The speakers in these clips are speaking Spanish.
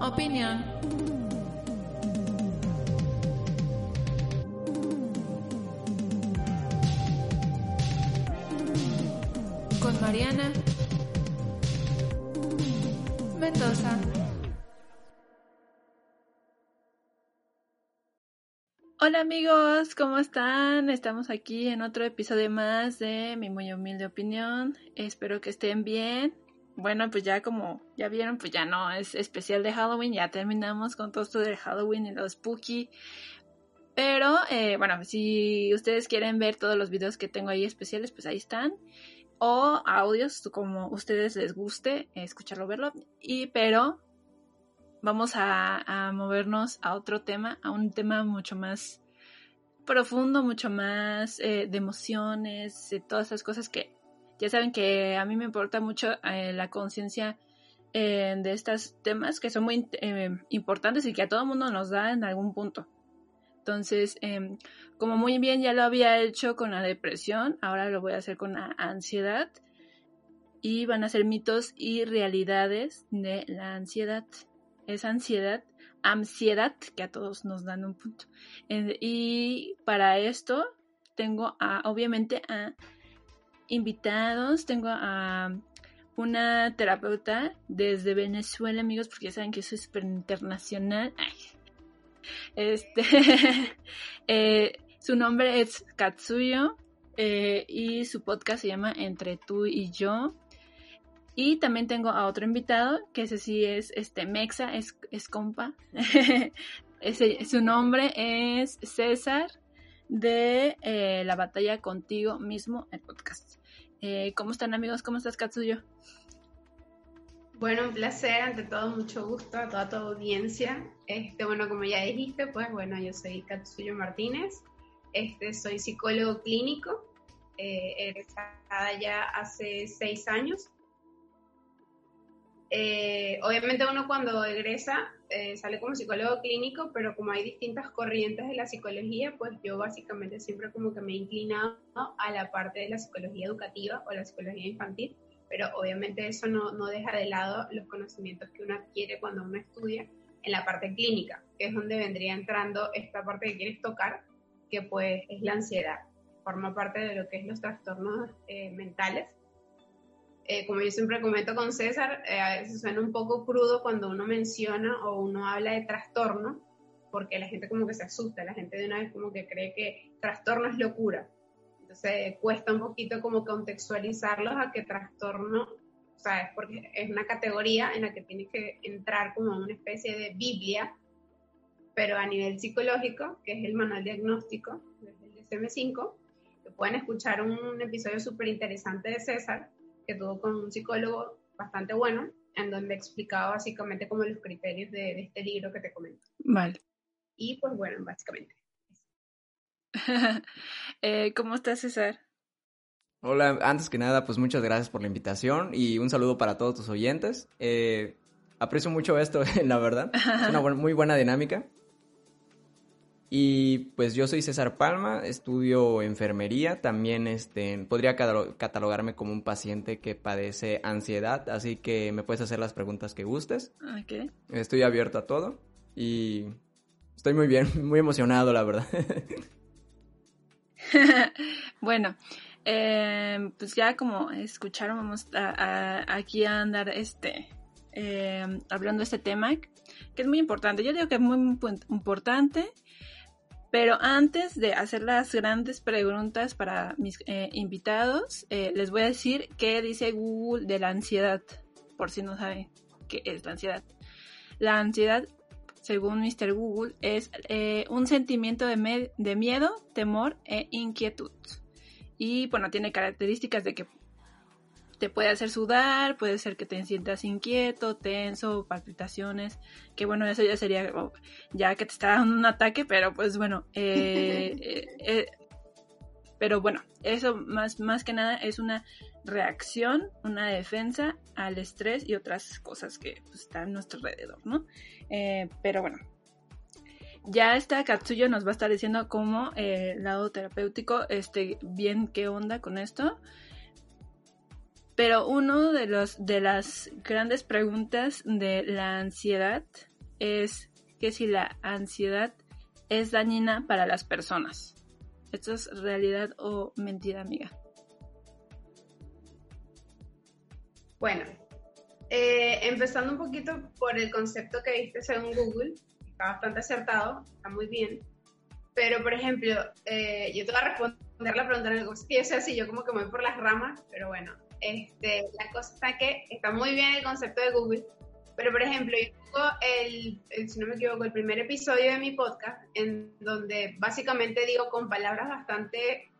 opinión. Con Mariana Mendoza. Hola amigos, ¿cómo están? Estamos aquí en otro episodio más de mi muy humilde opinión. Espero que estén bien. Bueno, pues ya como ya vieron, pues ya no es especial de Halloween, ya terminamos con todo esto de Halloween y los spooky. Pero eh, bueno, si ustedes quieren ver todos los videos que tengo ahí especiales, pues ahí están. O audios, como ustedes les guste, escucharlo, verlo. Y pero vamos a, movernos a otro tema, a un tema mucho más profundo, mucho más eh, de emociones, de todas esas cosas que ya saben que a mí me importa mucho eh, la conciencia eh, de estos temas que son muy eh, importantes y que a todo mundo nos da en algún punto. Entonces, em, como muy bien ya lo había hecho con la depresión, ahora lo voy a hacer con la ansiedad y van a ser mitos y realidades de la ansiedad. Esa ansiedad, ansiedad que a todos nos dan un punto. y para esto tengo a, obviamente a invitados. Tengo a una terapeuta desde Venezuela, amigos, porque ya saben que soy súper internacional. Este, eh, su nombre es Katsuyo eh, y su podcast se llama Entre tú y yo. Y también tengo a otro invitado, que ese sí es este Mexa, es, es compa. su nombre es César de eh, La Batalla Contigo mismo, el podcast. Eh, ¿Cómo están amigos? ¿Cómo estás Katsuyo? Bueno, un placer, ante todo mucho gusto a toda tu audiencia. Este, bueno, como ya dijiste, pues bueno, yo soy Katsuyo Martínez, este, soy psicólogo clínico, eh, egresada ya hace seis años. Eh, obviamente uno cuando egresa eh, sale como psicólogo clínico, pero como hay distintas corrientes de la psicología, pues yo básicamente siempre como que me he inclinado a la parte de la psicología educativa o la psicología infantil, pero obviamente eso no, no deja de lado los conocimientos que uno adquiere cuando uno estudia en la parte clínica, que es donde vendría entrando esta parte que quieres tocar, que pues es la ansiedad, forma parte de lo que es los trastornos eh, mentales eh, como yo siempre comento con César, eh, a veces suena un poco crudo cuando uno menciona o uno habla de trastorno, porque la gente como que se asusta, la gente de una vez como que cree que trastorno es locura. Entonces cuesta un poquito como contextualizarlos a que trastorno, ¿sabes? Porque es una categoría en la que tienes que entrar como una especie de Biblia, pero a nivel psicológico, que es el manual diagnóstico del DSM-5, que pueden escuchar un episodio súper interesante de César, que tuvo con un psicólogo bastante bueno, en donde explicaba básicamente como los criterios de, de este libro que te comento. Vale. Y pues bueno, básicamente. eh, ¿Cómo estás, César? Hola, antes que nada, pues muchas gracias por la invitación y un saludo para todos tus oyentes. Eh, aprecio mucho esto, la verdad. Es una bu muy buena dinámica. Y pues yo soy César Palma, estudio enfermería, también este, podría catalogarme como un paciente que padece ansiedad, así que me puedes hacer las preguntas que gustes. Okay. Estoy abierto a todo y estoy muy bien, muy emocionado, la verdad. bueno, eh, pues ya como escucharon, vamos a, a, aquí a andar este, eh, hablando de este tema, que es muy importante. Yo digo que es muy importante pero antes de hacer las grandes preguntas para mis eh, invitados, eh, les voy a decir qué dice Google de la ansiedad, por si no saben qué es la ansiedad. La ansiedad según Mr. Google, es eh, un sentimiento de, de miedo, temor e inquietud. Y bueno, tiene características de que te puede hacer sudar, puede ser que te sientas inquieto, tenso, palpitaciones, que bueno, eso ya sería ya que te está dando un ataque, pero pues bueno, eh, eh, eh, pero bueno, eso más, más que nada es una reacción, una defensa al estrés y otras cosas que pues, están a nuestro alrededor, ¿no? pero bueno, ya esta Katsuyo nos va a estar diciendo cómo el lado terapéutico, este, bien qué onda con esto. Pero uno de los de las grandes preguntas de la ansiedad es que si la ansiedad es dañina para las personas. ¿Esto es realidad o mentira, amiga? Bueno, eh, empezando un poquito por el concepto que viste según Google, está bastante acertado, está muy bien. Pero, por ejemplo, eh, yo te voy a responder la pregunta en el que yo sé si yo como que me voy por las ramas, pero bueno, este, la cosa está que está muy bien el concepto de Google, pero por ejemplo, yo tengo el, si no me equivoco, el primer episodio de mi podcast, en donde básicamente digo con palabras bastante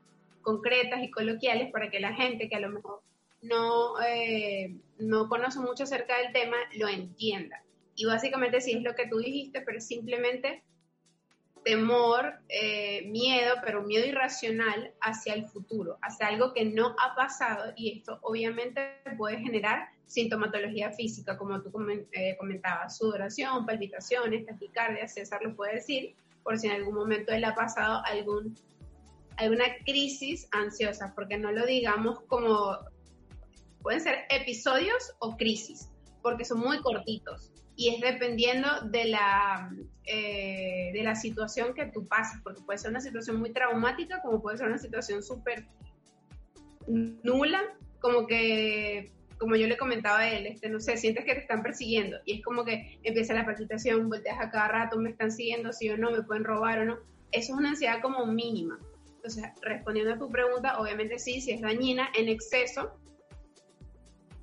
concretas y coloquiales para que la gente que a lo mejor no, eh, no conoce mucho acerca del tema lo entienda. Y básicamente sí es lo que tú dijiste, pero simplemente temor, eh, miedo, pero miedo irracional hacia el futuro, hacia algo que no ha pasado y esto obviamente puede generar sintomatología física, como tú eh, comentabas, sudoración, palpitaciones, taquicardia, César lo puede decir, por si en algún momento él ha pasado algún, alguna crisis ansiosa, porque no lo digamos como, pueden ser episodios o crisis, porque son muy cortitos y es dependiendo de la, eh, de la situación que tú pases, porque puede ser una situación muy traumática, como puede ser una situación súper nula, como que, como yo le comentaba a él, este, no sé, sientes que te están persiguiendo y es como que empieza la palpitación, volteas a cada rato, me están siguiendo, sí o no, me pueden robar o no. Eso es una ansiedad como mínima. Entonces, respondiendo a tu pregunta, obviamente sí, si es dañina en exceso,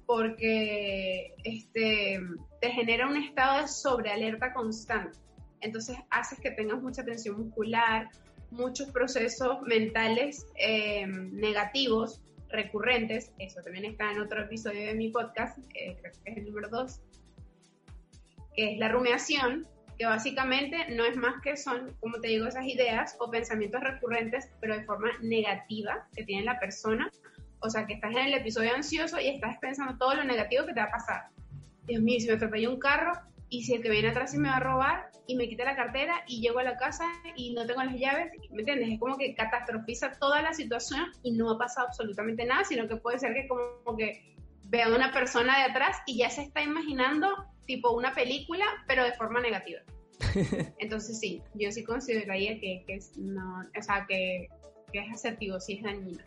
porque este, te genera un estado de sobrealerta constante. Entonces haces que tengas mucha tensión muscular, muchos procesos mentales em, negativos recurrentes. Eso también está en otro episodio de mi podcast, eh, creo que es el número 2, que es la rumiación, que básicamente no es más que son, como te digo, esas ideas o pensamientos recurrentes, pero de forma negativa que tiene la persona o sea, que estás en el episodio ansioso y estás pensando todo lo negativo que te va a pasar. Dios mío, si me atropella un carro y si el que viene atrás se me va a robar y me quita la cartera y llego a la casa y no tengo las llaves, ¿me entiendes? Es como que catastrofiza toda la situación y no ha pasado absolutamente nada, sino que puede ser que como que vea a una persona de atrás y ya se está imaginando tipo una película, pero de forma negativa. Entonces sí, yo sí consideraría que, que es, no, o sea, que, que es asertivo, sí es dañino.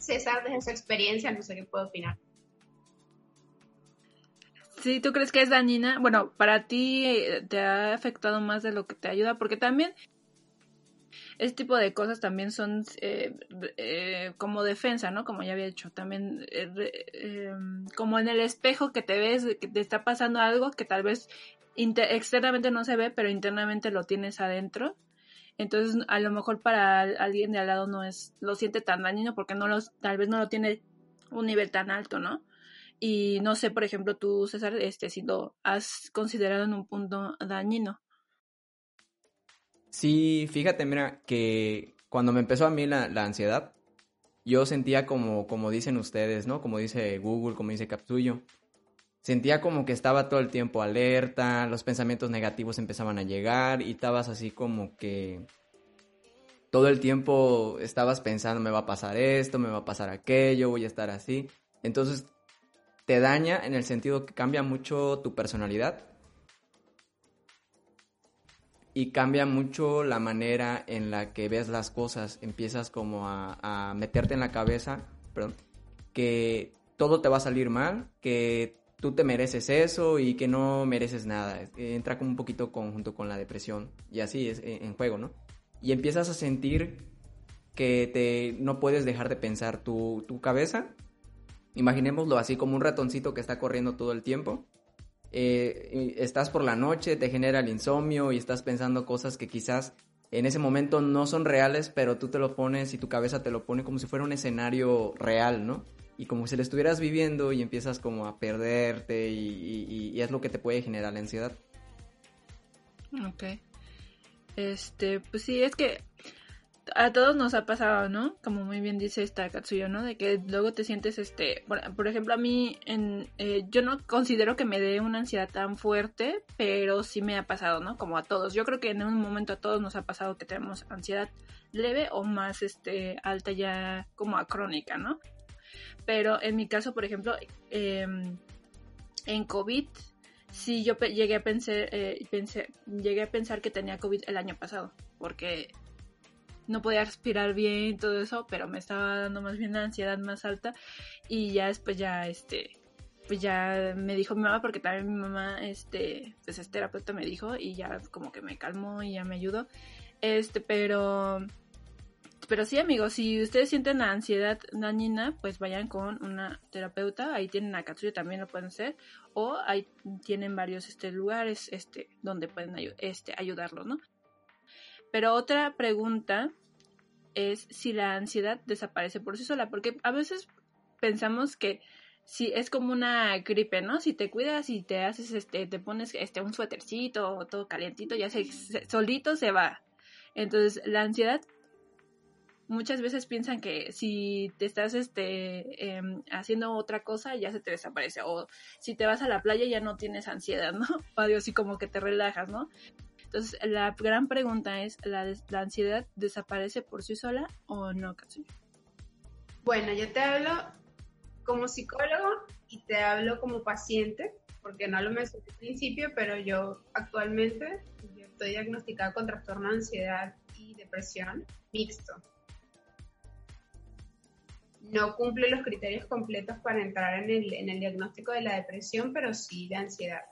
César, desde su experiencia, no sé qué puedo opinar. Sí, ¿tú crees que es dañina? Bueno, para ti eh, te ha afectado más de lo que te ayuda, porque también este tipo de cosas también son eh, eh, como defensa, ¿no? Como ya había dicho, también em, como en el espejo que te ves, que te está pasando algo que tal vez externamente no se ve, pero internamente lo tienes adentro. Entonces, a lo mejor para alguien de al lado no es, lo siente tan dañino porque no los, tal vez no lo tiene un nivel tan alto, ¿no? Y no sé, por ejemplo, tú, César, este, si lo has considerado en un punto dañino. Sí, fíjate, mira, que cuando me empezó a mí la, la ansiedad, yo sentía como, como dicen ustedes, ¿no? Como dice Google, como dice Captuyo, sentía como que estaba todo el tiempo alerta, los pensamientos negativos empezaban a llegar y estabas así como que todo el tiempo estabas pensando, me va a pasar esto, me va a pasar aquello, voy a estar así. Entonces te daña en el sentido que cambia mucho tu personalidad y cambia mucho la manera en la que ves las cosas. Empiezas como a, a meterte en la cabeza, perdón, que todo te va a salir mal, que tú te mereces eso y que no mereces nada. Entra como un poquito conjunto con la depresión y así es eh, en juego, ¿no? Y empiezas a sentir que te, no puedes dejar de pensar tu, tu cabeza. Imaginémoslo así como un ratoncito que está corriendo todo el tiempo. eh, estás por la noche, te genera el insomnio y estás pensando cosas que quizás en ese momento no son reales, pero tú te lo pones y tu cabeza te lo pone como si fuera un escenario real, ¿no? Y como si lo estuvieras viviendo y empiezas como a perderte y, y es lo que te puede generar la ansiedad. Ok. Este, pues sí, es que a todos nos ha pasado, ¿no? Como muy bien dice esta Katsuyo, ¿no? De que luego te sientes, este, por, ejemplo, a mí, en, eh, yo no considero que me dé una ansiedad tan fuerte, pero sí me ha pasado, ¿no? Como a todos. Yo creo que en un momento a todos nos ha pasado que tenemos ansiedad leve o más, este, alta ya como a crónica, ¿no? Pero en mi caso, por ejemplo, em, en COVID, sí yo llegué a pensar, eh, pensé, llegué a pensar que tenía COVID el año pasado, porque no podía respirar bien, todo eso, pero me estaba dando más bien una ansiedad más alta. Y ya después ya, este, pues ya me dijo mi mamá, porque también mi mamá, este, pues es terapeuta, me dijo y ya como que me calmó y ya me ayudó, este, pero... Pero sí, amigos, si ustedes sienten la ansiedad dañina, pues vayan con una terapeuta. Ahí tienen a Katsuya, también lo pueden hacer. O ahí tienen varios este, lugares este, donde pueden este, ayudarlos, ¿no? Pero otra pregunta es si la ansiedad desaparece por sí sola, porque a veces pensamos que si es como una gripe, ¿no? Si te cuidas y te haces, este, te pones este un suétercito todo calientito, ya se, solito se va. Entonces, la ansiedad muchas veces piensan que si te estás este em, haciendo otra cosa ya se te desaparece o si te vas a la playa ya no tienes ansiedad, ¿no? O así como que te relajas, ¿no? Entonces, la gran pregunta es, ¿la, ansiedad desaparece por sí sola o no? Bueno, yo te hablo como psicólogo y te hablo como paciente, porque no lo mencioné al principio, pero yo actualmente estoy diagnosticada con trastorno de ansiedad y depresión mixto. No cumple los criterios completos para entrar en el, en el diagnóstico de la depresión, pero sí de ansiedad.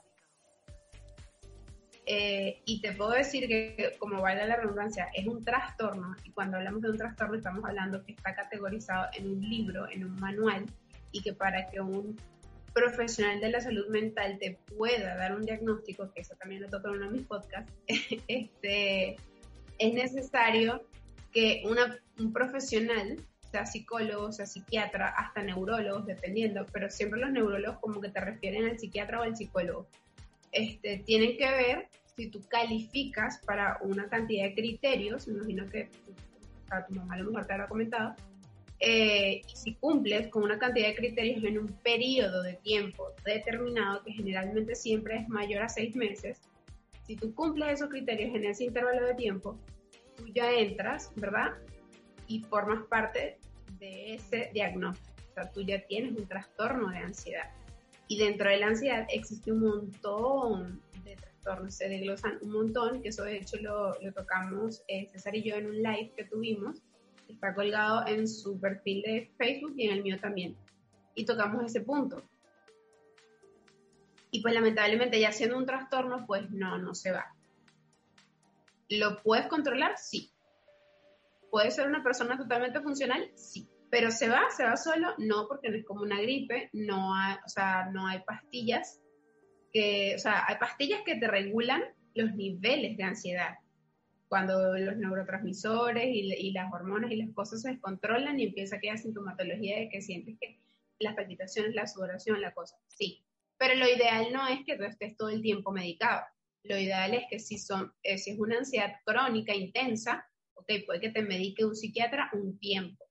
Eh, y te puedo decir que, como vale la redundancia, es un trastorno. Y cuando hablamos de un trastorno, estamos hablando que está categorizado en un libro, en un manual, y que para que un profesional de la salud mental te pueda dar un diagnóstico, que eso también lo toco en uno de mis podcasts, este, es necesario que una, un profesional, sea psicólogo, sea psiquiatra, hasta neurólogos, dependiendo, pero siempre los neurólogos como que te refieren al psiquiatra o al psicólogo, este, tienen que ver si tú calificas para una cantidad de criterios, me imagino que tu mamá a lo mejor te habrá comentado, eh, y si cumples con una cantidad de criterios en un periodo de tiempo determinado, que generalmente siempre es mayor a seis meses, si tú cumples esos criterios en ese intervalo de tiempo, tú ya entras, ¿verdad? Y formas parte de ese diagnóstico. O sea, tú ya tienes un trastorno de ansiedad. Y dentro de la ansiedad existe un montón de trastornos, se desglosan un montón, que eso de hecho lo, tocamos eh, César y yo en un live que tuvimos, está colgado en su perfil de Facebook y en el mío también. Y tocamos ese punto. Y pues lamentablemente ya siendo un trastorno, pues no, no se va. ¿Lo puedes controlar? Sí. ¿Puedes ser una persona totalmente funcional? Sí. Pero se va, se va solo, no, porque no es como una gripe, no hay, o sea, no hay pastillas que, o sea, hay pastillas que te regulan los niveles de ansiedad. Cuando los neurotransmisores y, las hormonas y las cosas se descontrolan y empieza aquella sintomatología de que sientes que las palpitaciones, la sudoración, la cosa, sí. Pero lo ideal no es que tú estés todo el tiempo medicado. Lo ideal es que si, son, eh, si es una ansiedad crónica, intensa, ok, puede que te medique un psiquiatra un tiempo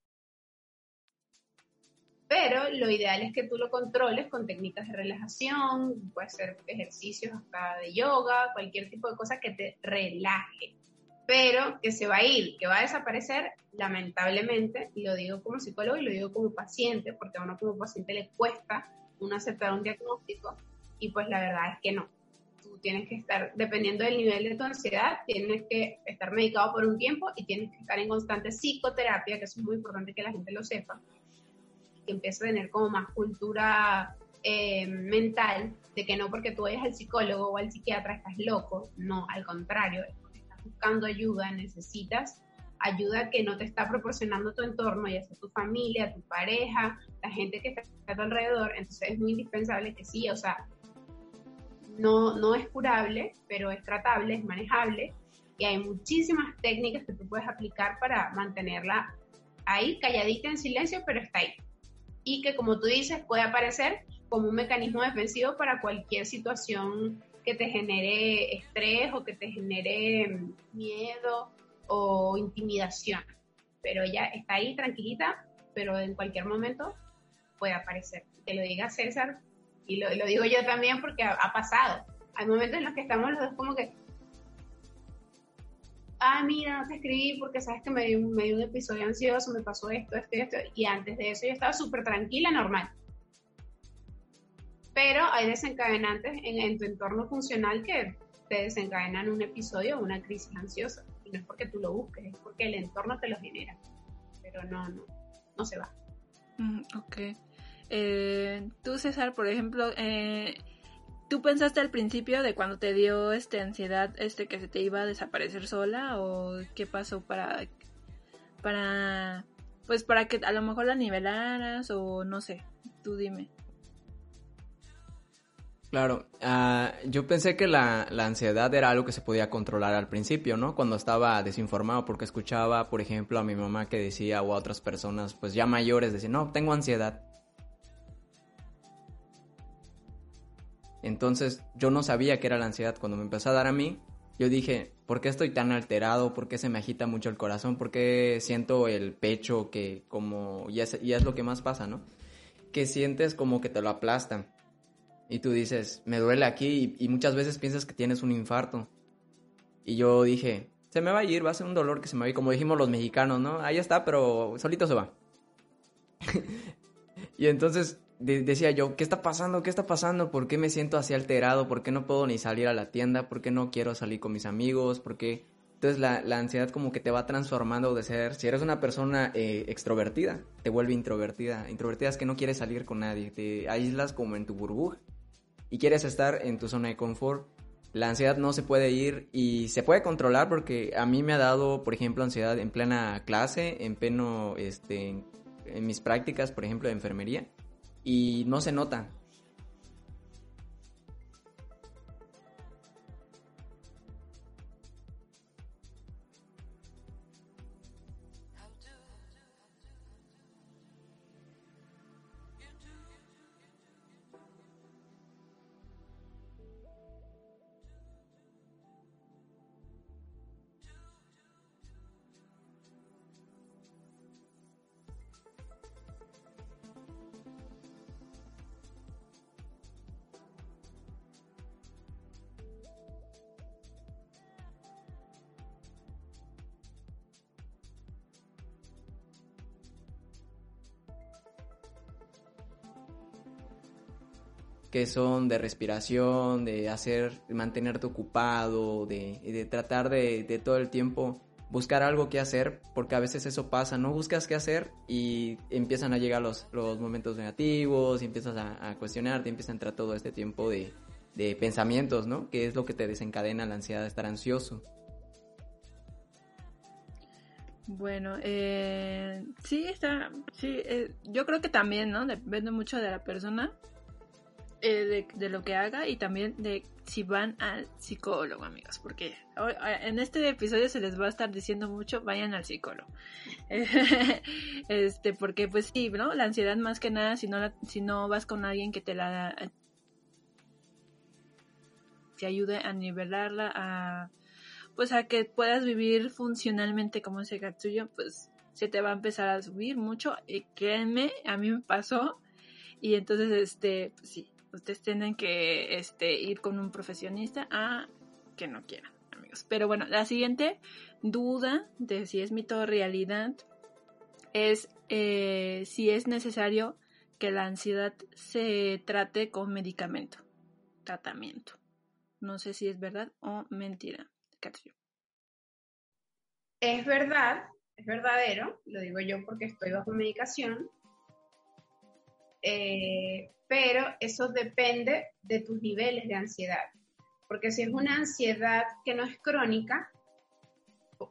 pero lo ideal es que tú lo controles con técnicas de relajación, puede ser ejercicios hasta de yoga, cualquier tipo de cosa que te relaje, pero que se va a ir, que va a desaparecer, lamentablemente, y lo digo como psicólogo y lo digo como paciente, porque a uno como paciente le cuesta uno aceptar un diagnóstico, y pues la verdad es que no. Tienes que estar, dependiendo del nivel de tu ansiedad, tienes que estar medicado por un tiempo y tienes que estar en constante psicoterapia, que eso es muy importante que la gente lo sepa que empieza a tener como más cultura eh, mental de que no porque tú vayas al psicólogo o al psiquiatra estás loco, no, al contrario, estás buscando ayuda, necesitas ayuda que no te está proporcionando tu entorno, ya sea tu familia, tu pareja, la gente que está a tu alrededor, entonces es muy indispensable que sí, o sea, no, no es curable, pero es tratable, es manejable y hay muchísimas técnicas que tú puedes aplicar para mantenerla ahí, calladita en silencio, pero está ahí. Y que como tú dices, puede aparecer como un mecanismo defensivo para cualquier situación que te genere estrés o que te genere miedo o intimidación. Pero ella está ahí tranquilita, pero en cualquier momento puede aparecer. Te lo diga César, y lo, digo yo también porque ha, pasado. Hay momentos en los que estamos los dos como que, ah, mira, no te escribí porque sabes que me dio, me dio un episodio ansioso, me pasó esto, esto esto, y antes de eso yo estaba súper tranquila, normal. Pero hay desencadenantes en, en, tu entorno funcional que te desencadenan un episodio o una crisis ansiosa. Y no es porque tú lo busques, es porque el entorno te lo genera. Pero no, no, no se va. Mm, ok. Eh, tú, César, por ejemplo, eh, ¿tú pensaste al principio de cuando te dio este ansiedad, este que se te iba a desaparecer sola o qué pasó para, para, pues para que a lo mejor la nivelaras o no sé, tú dime. Claro, ah, yo pensé que la, la, ansiedad era algo que se podía controlar al principio, ¿no? Cuando estaba desinformado, porque escuchaba, por ejemplo, a mi mamá que decía o a otras personas, pues ya mayores, decían, no, tengo ansiedad. Entonces yo no sabía qué era la ansiedad. Cuando me empezó a dar a mí, yo dije, ¿por qué estoy tan alterado? ¿Por qué se me agita mucho el corazón? ¿Por qué siento el pecho que como, y es, es lo que más pasa, ¿no? Que sientes como que te lo aplastan. Y tú dices, me duele aquí y, muchas veces piensas que tienes un infarto. Y yo dije, se me va a ir, va a ser un dolor que se me va a ir, como dijimos los mexicanos, ¿no? Ahí está, pero solito se va. y entonces decía yo, ¿qué está pasando? ¿Qué está pasando? ¿Por qué me siento así alterado? ¿Por qué no puedo ni salir a la tienda? ¿Por qué no quiero salir con mis amigos? ¿Por qué? Entonces la, ansiedad como que te va transformando de ser, si eres una persona eh, extrovertida, te vuelve introvertida. Introvertida es que no quieres salir con nadie, te aíslas como en tu burbuja y quieres estar en tu zona de confort. La ansiedad no se puede ir y se puede controlar porque a mí me ha dado, por ejemplo, ansiedad en plena clase, en pleno, este, en mis prácticas, por ejemplo, de enfermería y no se nota. Son de respiración, de hacer, mantenerte ocupado, de, de tratar de, todo el tiempo buscar algo que hacer, porque a veces eso pasa, no buscas qué hacer y empiezan a llegar los, momentos negativos, y empiezas a, cuestionarte, empieza a entrar todo este tiempo de, de pensamientos, ¿no? Que es lo que te desencadena la ansiedad de estar ansioso. Bueno, eh, sí, está, sí, eh, yo creo que también, ¿no? Depende mucho de la persona. Eh, de, lo que haga y también de si van al psicólogo, amigos, porque en este episodio se les va a estar diciendo mucho, vayan al psicólogo. este, porque pues sí, ¿no? La ansiedad más que nada, si no, si no vas con alguien que te la te ayude a nivelarla, a pues a que puedas vivir funcionalmente como ese Katsuyo, pues se te va a empezar a subir mucho y créanme, a mí me pasó y entonces este, pues sí, ustedes tienen que este, ir con un profesionista a que no quieran, amigos. Pero bueno, la siguiente duda de si es mito o realidad es eh, si es necesario que la ansiedad se trate con medicamento, tratamiento. No sé si es verdad o mentira. Es verdad, es verdadero, lo digo yo porque estoy bajo medicación. Eh, pero eso depende de tus niveles de ansiedad. Porque si es una ansiedad que no es crónica,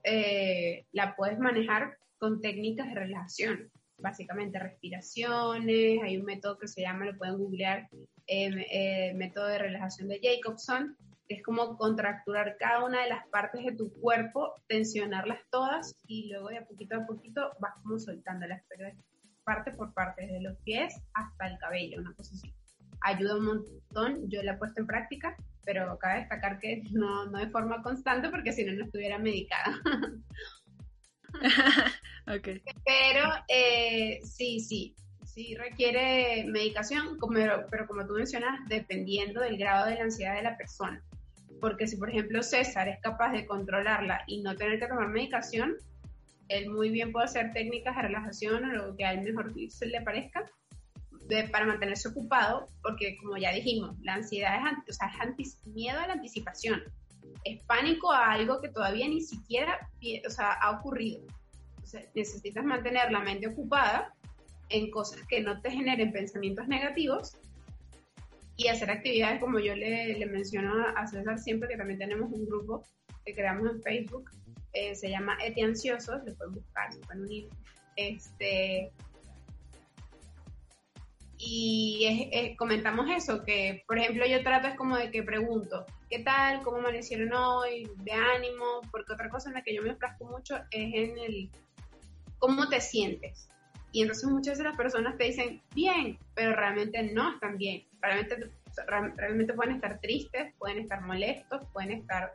eh, la puedes manejar con técnicas de relajación. básicamente respiraciones, hay un método que se llama, lo pueden googlear, eh, método de relajación de Jacobson, que es como contracturar cada una de las partes de tu cuerpo, tensionarlas todas y luego de a poquito a poquito vas como soltándolas, pero parte por parte, desde los pies hasta el cabello, una cosa así. Ayuda un montón, yo la he puesto en práctica, pero cabe destacar que no, no de forma constante porque si no, no estuviera medicada. okay. Pero eh, sí, sí, sí requiere medicación, como, pero como tú mencionas, dependiendo del grado de la ansiedad de la persona. Porque si, por ejemplo, César es capaz de controlarla y no tener que tomar medicación, él muy bien puede hacer técnicas de relajación o lo que a él mejor le parezca para mantenerse ocupado, porque como ya dijimos, la ansiedad es, o miedo a la anticipación, es pánico a algo que todavía ni siquiera ha ocurrido. necesitas mantener la mente ocupada en cosas que no te generen pensamientos negativos y hacer actividades como yo le, le, menciono a César siempre, que también tenemos un grupo que creamos en Facebook, eh, se llama Eti Ansiosos, lo pueden buscar, se pueden unir. Este, y comentamos eso, que por ejemplo yo trato es como de que pregunto, ¿qué tal? ¿Cómo amanecieron hoy? ¿De ánimo? Porque otra cosa en la que yo me enfrasco mucho es en el, ¿cómo te sientes? Y entonces muchas de las personas te dicen, bien, pero realmente no están bien. Realmente, realmente pueden estar tristes, pueden estar molestos, pueden estar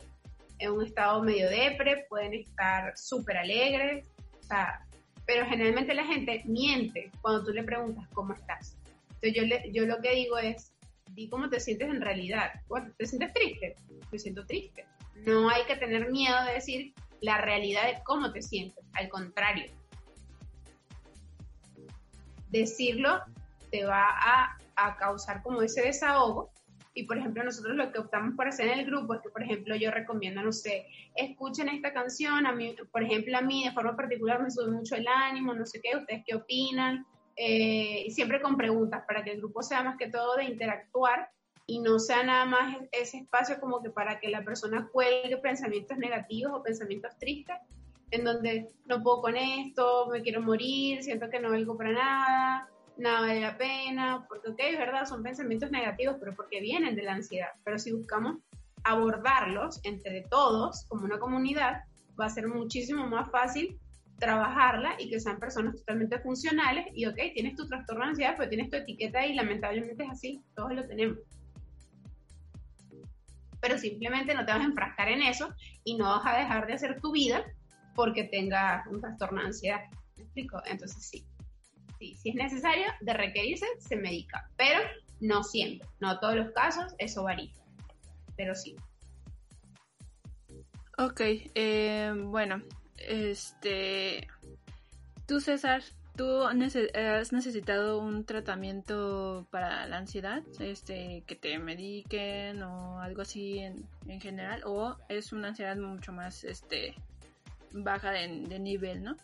en un estado medio depre, pueden estar súper alegres, o sea, pero generalmente la gente miente cuando tú le preguntas cómo estás. Entonces yo, le, yo lo que digo es, di cómo te sientes en realidad. ¿Te sientes triste? Me siento triste. No hay que tener miedo de decir la realidad de cómo te sientes, al contrario, decirlo te va a, causar como ese desahogo. Y por ejemplo, nosotros lo que optamos por hacer en el grupo es que, por ejemplo, yo recomiendo, no sé, escuchen esta canción, a mí, por ejemplo, a mí de forma particular me sube mucho el ánimo, no sé qué, ustedes qué opinan, eh, siempre con preguntas para que el grupo sea más que todo de interactuar y no sea nada más ese espacio como que para que la persona cuelgue pensamientos negativos o pensamientos tristes, en donde no puedo con esto, me quiero morir, siento que no valgo para nada, nada vale la pena, porque ok, es verdad, son pensamientos negativos, pero porque vienen de la ansiedad. Pero si buscamos abordarlos entre todos, como una comunidad, va a ser muchísimo más fácil trabajarla y que sean personas totalmente funcionales y ok, tienes tu trastorno de ansiedad, pero tienes tu etiqueta y lamentablemente es así, todos lo tenemos. Pero simplemente no te vas a enfrascar en eso y no vas a dejar de hacer tu vida porque tenga un trastorno de ansiedad. ¿Me explico? Entonces sí. Si es necesario de requerirse, se medica, pero no siempre, no todos los casos, eso varía, pero sí. Ok, eh, bueno, este, tú César, ¿tú has necesitado un tratamiento para la ansiedad? Este, que te mediquen o algo así en, en general, o es una ansiedad mucho más, este, baja de, nivel, ¿no?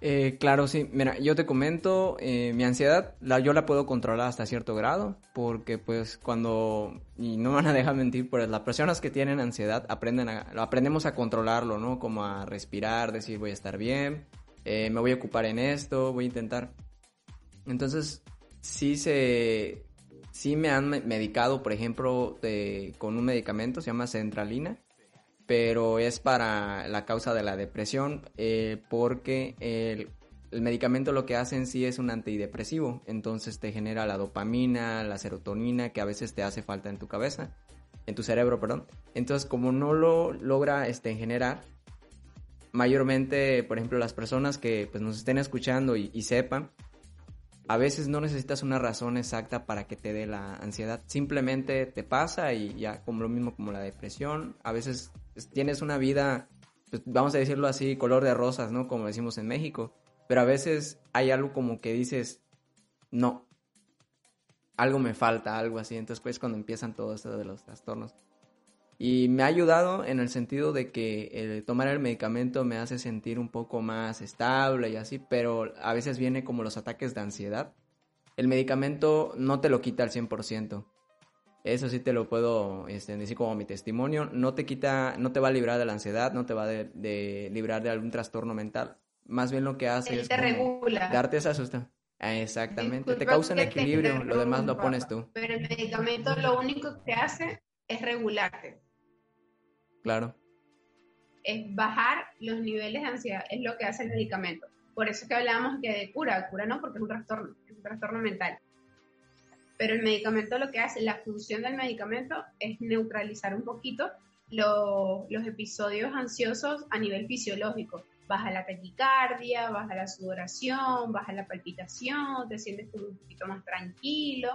Eh, claro, sí. Mira, yo te comento, eh, mi ansiedad, la, yo la puedo controlar hasta cierto grado, porque pues cuando, y no van a dejar mentir, pues las personas que tienen ansiedad aprenden a, aprendemos a controlarlo, ¿no? Como a respirar, decir voy a estar bien, eh, me voy a ocupar en esto, voy a intentar. Entonces, sí se, sí me han medicado, por ejemplo, con un medicamento, se llama centralina, pero es para la causa de la depresión eh, porque el, medicamento lo que hace en sí es un antidepresivo, entonces te genera la dopamina, la serotonina que a veces te hace falta en tu cabeza, en tu cerebro, perdón. Entonces como no lo logra este, generar, mayormente, por ejemplo, las personas que pues, nos estén escuchando y, y sepan, a veces no necesitas una razón exacta para que te dé la ansiedad. Simplemente te pasa y ya como lo mismo como la depresión. A veces tienes una vida, pues, vamos a decirlo así, color de rosas, ¿no? Como decimos en México. Pero a veces hay algo como que dices, no, algo me falta, algo así. Entonces, pues cuando empiezan todo esto de los trastornos. Y me ha ayudado en el sentido de que el tomar el medicamento me hace sentir un poco más estable y así, pero a veces viene como los ataques de ansiedad. El medicamento no te lo quita al 100%. Eso sí te lo puedo este, decir como mi testimonio. No te quita, no te va a librar de la ansiedad, no te va a de, librar de algún trastorno mental. más bien lo que hace Él es te regula. darte esa sustancia. Exactamente, te causa un equilibrio, lo demás lo pones tú, Pero el medicamento lo único que hace es regularte, claro. es bajar los niveles de ansiedad, es lo que hace el medicamento. Por eso es que hablábamos que de cura, cura no, porque es un trastorno, es un trastorno mental. Pero el medicamento lo que hace, la función del medicamento es neutralizar un poquito lo- los episodios ansiosos a nivel fisiológico. Baja la taquicardia, baja la sudoración, baja la palpitación, te sientes un poquito más tranquilo.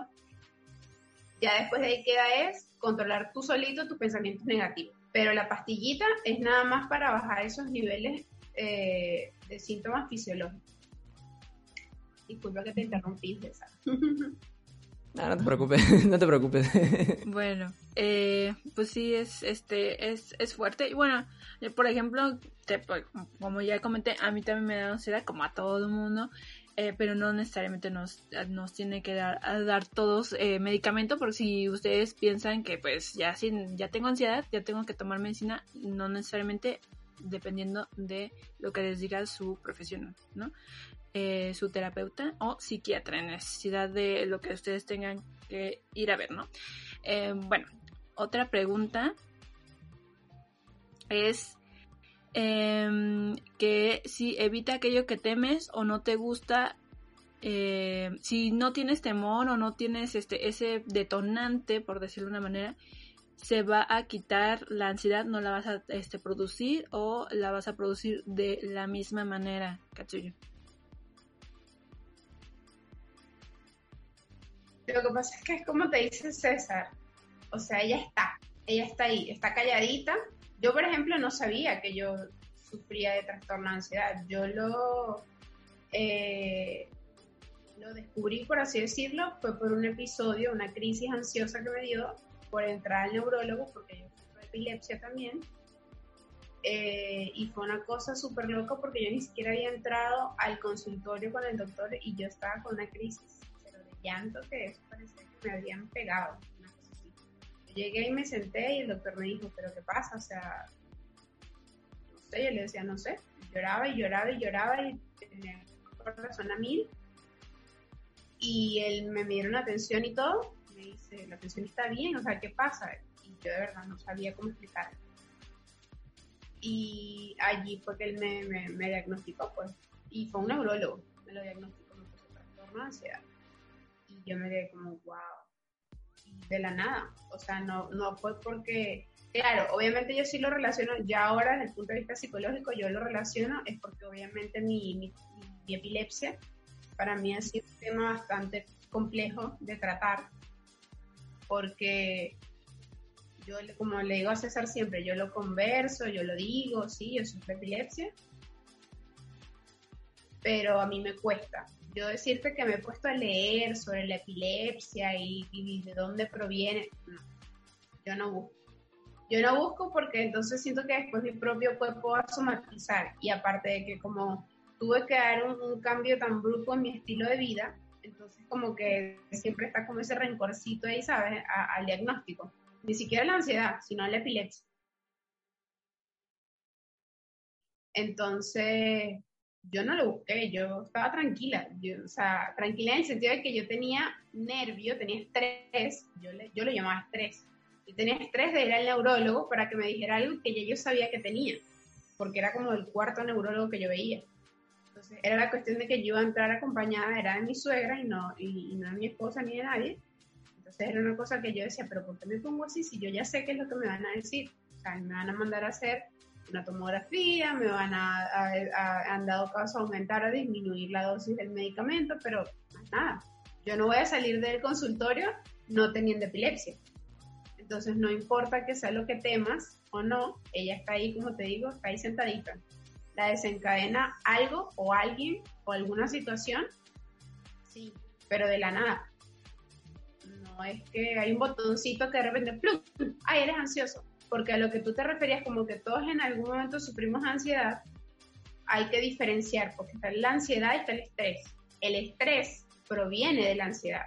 Ya después de ahí queda es controlar tú solito tus pensamientos negativos. Pero la pastillita es nada más para bajar esos niveles eh, de síntomas fisiológicos. Disculpa que te interrumpí, César. No, no te preocupes, no te preocupes. Bueno, eh, pues sí, es, este, es, es fuerte. Y bueno, eh, por ejemplo, te- pues, como ya comenté, a mí también me da ansiedad, como a todo el mundo, eh, pero no necesariamente nos, nos tiene que dar, a dar todos eh, medicamento, porque si ustedes piensan que pues ya, sin, ya tengo ansiedad, ya tengo que tomar medicina, no necesariamente dependiendo de lo que les diga su profesional, ¿no? Eh, su terapeuta o psiquiatra en necesidad de lo que ustedes tengan que ir a ver, ¿no? Eh, bueno, otra pregunta es em, que si evita aquello que temes o no te gusta, eh, si no tienes temor o no tienes este ese detonante, por decirlo de una manera, se va a quitar la ansiedad, no la vas a este, producir o la vas a producir de la misma manera, Katsuyo. Lo que pasa es que es como te dice César, o sea, ella está, ella está ahí, está calladita. Yo, por ejemplo, no sabía que yo sufría de trastorno de ansiedad. Yo lo, eh, lo descubrí, por así decirlo, fue por un episodio, una crisis ansiosa que me dio por entrar al neurólogo, porque yo sufro epilepsia también. Eh, y fue una cosa súper loca porque yo ni siquiera había entrado al consultorio con el doctor y yo estaba con una crisis llanto que eso parecía que me habían pegado. Una cosa así. Llegué y me senté y el doctor me dijo, pero ¿qué pasa? O sea, no sé, yo le decía, no sé. Lloraba y lloraba y lloraba y tenía corazón a mil. Y él me midieron atención y todo. Me dice, la atención está bien, o sea, ¿qué pasa? Y yo de verdad no sabía cómo explicarlo. Y allí fue que él me, me, me diagnosticó, pues. Y fue un neurólogo, me lo diagnosticó, me puso trastorno de ansiedad. Y yo me quedé como, wow. De la nada. O sea, no, no fue porque. Claro, obviamente yo sí lo relaciono, ya ahora desde el punto de vista psicológico, yo lo relaciono, es porque obviamente mi, mi, mi epilepsia para mí ha sido un tema bastante complejo de tratar, porque yo, como le digo a César siempre, yo lo converso, yo lo digo, sí, yo sufro epilepsia, pero a mí me cuesta. Yo decirte que me he puesto a leer sobre la epilepsia y, de dónde proviene, no, yo no busco. Yo no busco porque entonces siento que después mi propio cuerpo va a somatizar y aparte de que como tuve que dar un, cambio tan brusco en mi estilo de vida, entonces como que siempre está como ese rencorcito ahí, ¿sabes? Al diagnóstico. Ni siquiera la ansiedad, sino la epilepsia. Entonces, yo no lo busqué, yo estaba tranquila, yo, o sea, tranquila en el sentido de que yo tenía nervio, tenía estrés, yo, le- yo lo llamaba estrés. Yo tenía estrés de ir al neurólogo para que me dijera algo que ya yo sabía que tenía, porque era como el cuarto neurólogo que yo veía. Entonces, era la cuestión de que yo iba a entrar acompañada, era de mi suegra y no, y, y no de mi esposa ni de nadie. Entonces era una cosa que yo decía, pero ¿por qué me pongo así si yo ya sé qué es lo que me van a decir? O sea, me van a mandar a hacer una tomografía, me van a, a, han dado caso a aumentar o disminuir la dosis del medicamento, pero más nada. Yo no voy a salir del consultorio no teniendo epilepsia. Entonces no importa que sea lo que temas o no, ella está ahí, como te digo, está ahí sentadita. La desencadena algo o alguien o alguna situación, sí, pero de la nada. No es que hay un botoncito que de repente, ¡plum! ¡ay, eres ansioso! Porque a lo que tú te referías, como que todos en algún momento sufrimos ansiedad, hay que diferenciar, porque está la ansiedad y está el estrés. El estrés proviene de la ansiedad.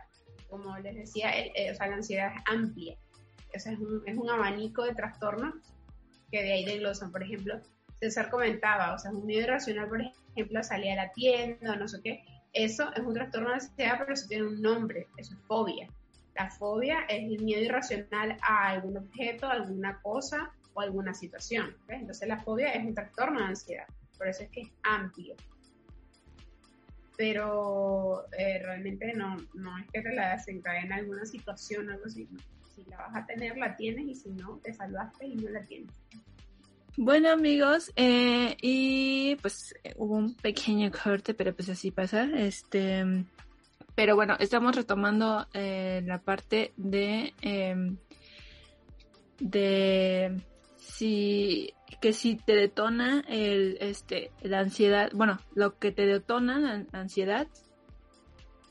Como les decía, eh, o sea, la ansiedad es amplia. O sea, es un, es un abanico de trastornos que de ahí desglosan. Por ejemplo, César comentaba, o sea, un miedo irracional, por ejemplo, salir a la tienda, no sé qué, eso es un trastorno de ansiedad, pero eso tiene un nombre, eso es fobia. La fobia es el miedo irracional a algún objeto, alguna cosa o alguna situación. Entonces la fobia es un trastorno de ansiedad, por eso es que es amplio. Pero eh, realmente no, no es que te la desencadena alguna situación algo así. Si la vas a tener, la tienes y si no, te salvaste y no la tienes. Bueno amigos, eh, y pues hubo un pequeño corte, pero pues así pasa. Este, pero bueno, estamos retomando eh, la parte de em, de si que si te detona el este la ansiedad, bueno, lo que te detona la ansiedad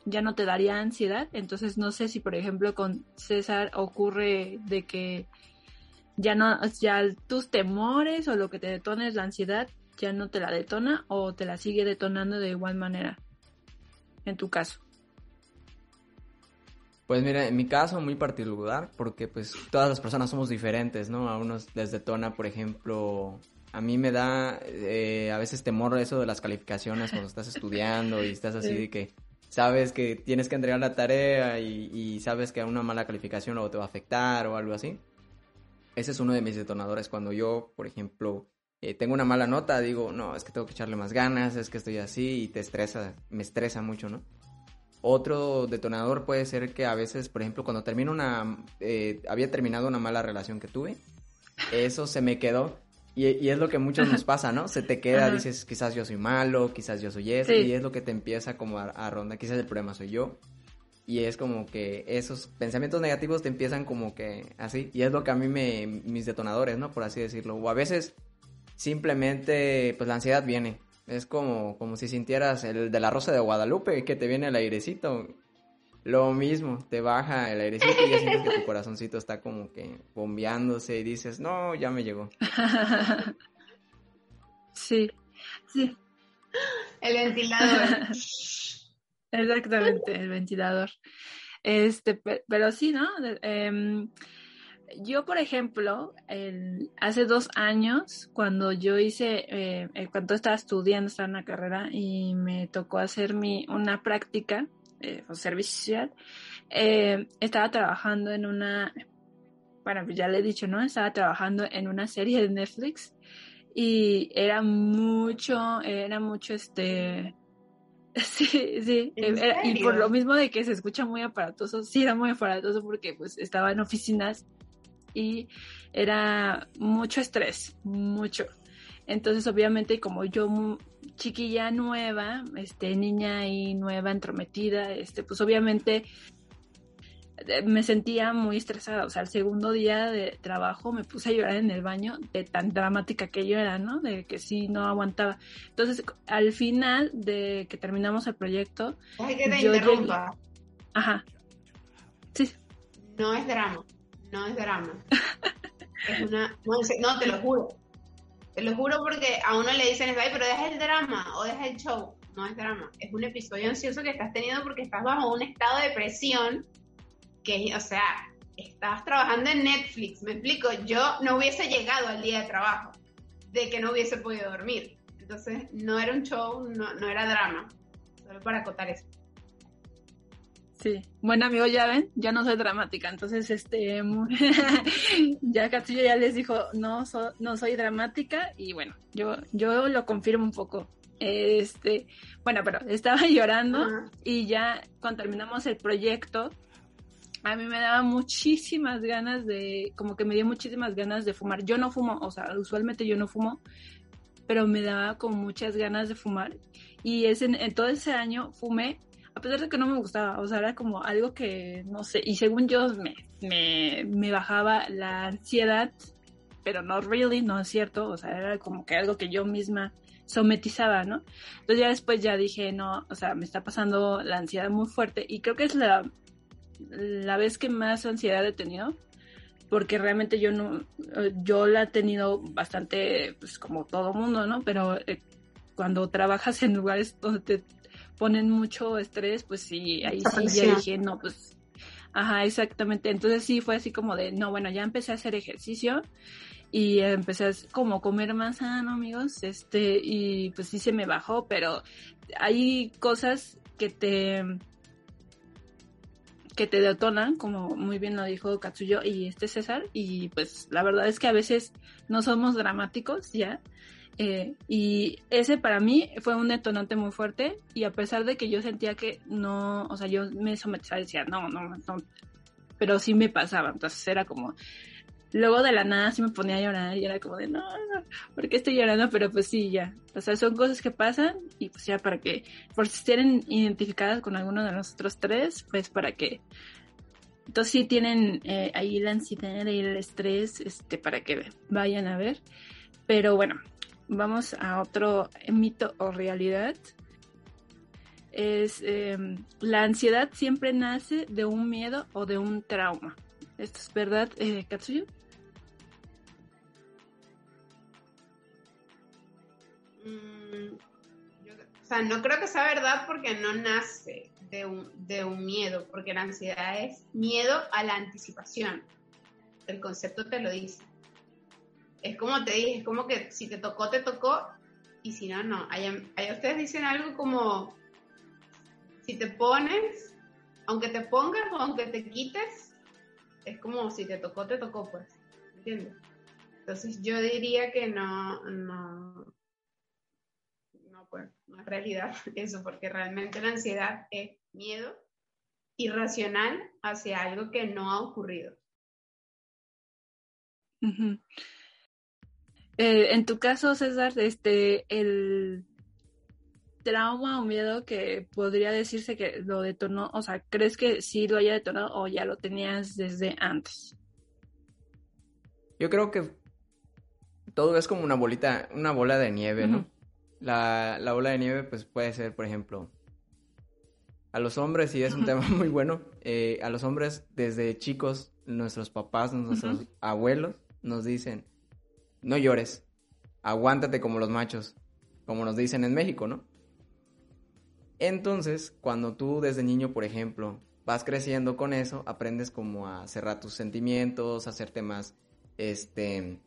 ya no te daría ansiedad, entonces no sé si por ejemplo con César ocurre de que ya no, ya tus temores o lo que te detona es la ansiedad, ya no te la detona o te la sigue detonando de igual manera, en tu caso. Pues mira, en mi caso muy particular, porque pues todas las personas somos diferentes, ¿no? A unos les detona, por ejemplo, a mí me da eh, a veces temor eso de las calificaciones cuando estás estudiando y estás así de que sabes que tienes que entregar la tarea y, y sabes que una mala calificación luego te va a afectar o algo así. Ese es uno de mis detonadores. Cuando yo, por ejemplo, eh, tengo una mala nota, digo, no, es que tengo que echarle más ganas, es que estoy así y te estresa, me estresa mucho, ¿no? Otro detonador puede ser que a veces, por ejemplo, cuando termino una, eh, había terminado una mala relación que tuve, eso se me quedó. Y, es lo que muchos nos pasa, ¿no? Se te queda, dices, quizás yo soy malo, quizás yo soy ese, y es lo que te empieza como a, a ronda, quizás el problema soy yo. Y es como que esos pensamientos negativos te empiezan como que así y es lo que a mí me mis detonadores no por así decirlo. O a veces simplemente pues la ansiedad viene es como como si sintieras el de la rosa de Guadalupe que te viene el airecito lo mismo te baja el airecito y ya sientes que tu corazoncito está como que bombeándose y dices no ya me llegó sí sí el ventilador Exactamente, el ventilador. Este, pero sí, ¿no? Em, yo, por ejemplo, hace dos años, cuando yo hice, eh, eh, cuando estaba estudiando, estaba en una carrera y me tocó hacer mi, una práctica eh, o servicio eh, estaba trabajando en una, bueno, pues ya le he dicho, ¿no? Estaba trabajando en una serie de Netflix y era mucho, era mucho este Sí, sí. Y por lo mismo de que se escucha muy aparatoso, sí era muy aparatoso porque pues estaba en oficinas y era mucho estrés, mucho. Entonces, obviamente, como yo chiquilla nueva, este niña y nueva entrometida, este pues obviamente me sentía muy estresada, o sea, el segundo día de trabajo me puse a llorar en el baño de tan dramática que yo era, ¿no? De que sí no aguantaba. Entonces, al final de que terminamos el proyecto, Ay, que te yo interrumpa. Ajá. Sí. No es drama, no es drama. no, te lo juro. Te lo juro porque a uno le dicen, "Ay, pero deja el drama o deja el show." No es drama, es un episodio ansioso que estás teniendo porque estás bajo un estado de presión que, o sea, estabas trabajando en Netflix, me explico, yo no hubiese llegado al día de trabajo de que no hubiese podido dormir. Entonces, no era un show, no, no era drama, solo para acotar eso. Sí, bueno amigo, ya ven, yo no soy dramática, entonces este, ya Castillo ya les dijo, no, no soy dramática y bueno, yo, yo lo confirmo un poco. Este, bueno, pero estaba llorando y ya cuando terminamos el proyecto, a mí me daba muchísimas ganas de, como que me dio muchísimas ganas de fumar. Yo no fumo, o sea, usualmente yo no fumo, pero me daba como muchas ganas de fumar. Y ese, en todo ese año fumé, a pesar de que no me gustaba, o sea, era como algo que, no sé, y según yo me, me, me bajaba la ansiedad, pero no really, no es cierto, o sea, era como que algo que yo misma sometizaba, ¿no? Entonces ya después ya dije, no, o sea, me está pasando la ansiedad muy fuerte y creo que es la la vez que más ansiedad he tenido, porque realmente yo no, yo la he tenido bastante, pues como todo mundo, ¿no? Pero eh, cuando trabajas en lugares donde te ponen mucho estrés, pues sí, ahí sí ya dije, no, pues, ajá, exactamente. Entonces sí fue así como de, no, bueno, ya empecé a hacer ejercicio y empecé a como comer más sano, amigos, este, y pues sí se me bajó, pero hay cosas que te que te detonan, como muy bien lo dijo Katsuyo y este César, y pues la verdad es que a veces no somos dramáticos ya, eh, y ese para mí fue un detonante muy fuerte, y a pesar de que yo sentía que no, o sea, yo me sometía, decía, no, no, no, pero sí me pasaba, entonces era como, luego de la nada sí me ponía a llorar y era como de, no, no, ¿por qué estoy llorando? Pero pues sí, ya. O sea, son cosas que pasan y pues ya para que, por si estén identificadas con alguno de nosotros tres, pues para que, entonces sí tienen eh, ahí la ansiedad y el estrés, este, para que vayan a ver. Pero bueno, vamos a otro mito o realidad. Es, em, la ansiedad siempre nace de un miedo o de un trauma. ¿Esto es verdad, eh, Katsuyo? Mm, o sea, no creo que sea verdad porque no nace de un, de un miedo, porque la ansiedad es miedo a la anticipación. El concepto te lo dice. Es como te dije, es como que si te tocó, te tocó, y si no, no. Allá, ustedes dicen algo como, si te pones, aunque te pongas o aunque te quites, es como si te tocó, te tocó, pues. ¿Entiendes? Entonces yo diría que no, no, pues no es realidad eso, porque realmente la ansiedad es miedo irracional hacia algo que no ha ocurrido. Eh, en tu caso, César, este, el trauma o miedo que podría decirse que lo detonó, o sea, ¿crees que sí lo haya detonado o ya lo tenías desde antes? Yo creo que todo es como una bolita, una bola de nieve, ¿no? La, la bola de nieve, pues puede ser, por ejemplo, a los hombres, y es un tema muy bueno, eh, a los hombres desde chicos, nuestros papás, nuestros abuelos nos dicen, no llores, aguántate como los machos, como nos dicen en México, ¿no? Entonces, cuando tú desde niño, por ejemplo, vas creciendo con eso, aprendes como a cerrar tus sentimientos, a hacerte más, este,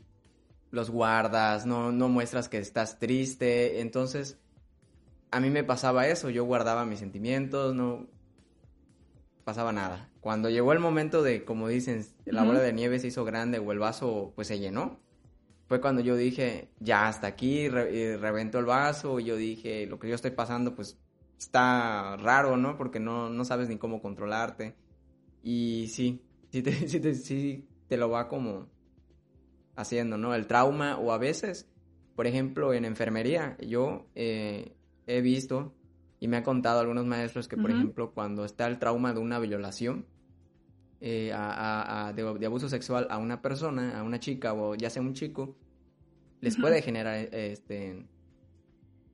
los guardas, no, no muestras que estás triste. Entonces, a mí me pasaba eso, yo guardaba mis sentimientos, no pasaba nada. Cuando llegó el momento de, como dicen, la bola de nieve se hizo grande o el vaso pues se llenó, fue cuando yo dije, ya hasta aquí, reventó el vaso, y yo dije, lo que yo estoy pasando pues está raro, ¿no? Porque no, no sabes ni cómo controlarte. Y sí, sí te, sí sí te lo va como haciendo, ¿no? El trauma o a veces, por ejemplo, en enfermería, yo eh, he visto y me ha contado algunos maestros que, por ejemplo, cuando está el trauma de una violación, eh, de, abuso sexual a una persona, a una chica o ya sea un chico, les puede generar este,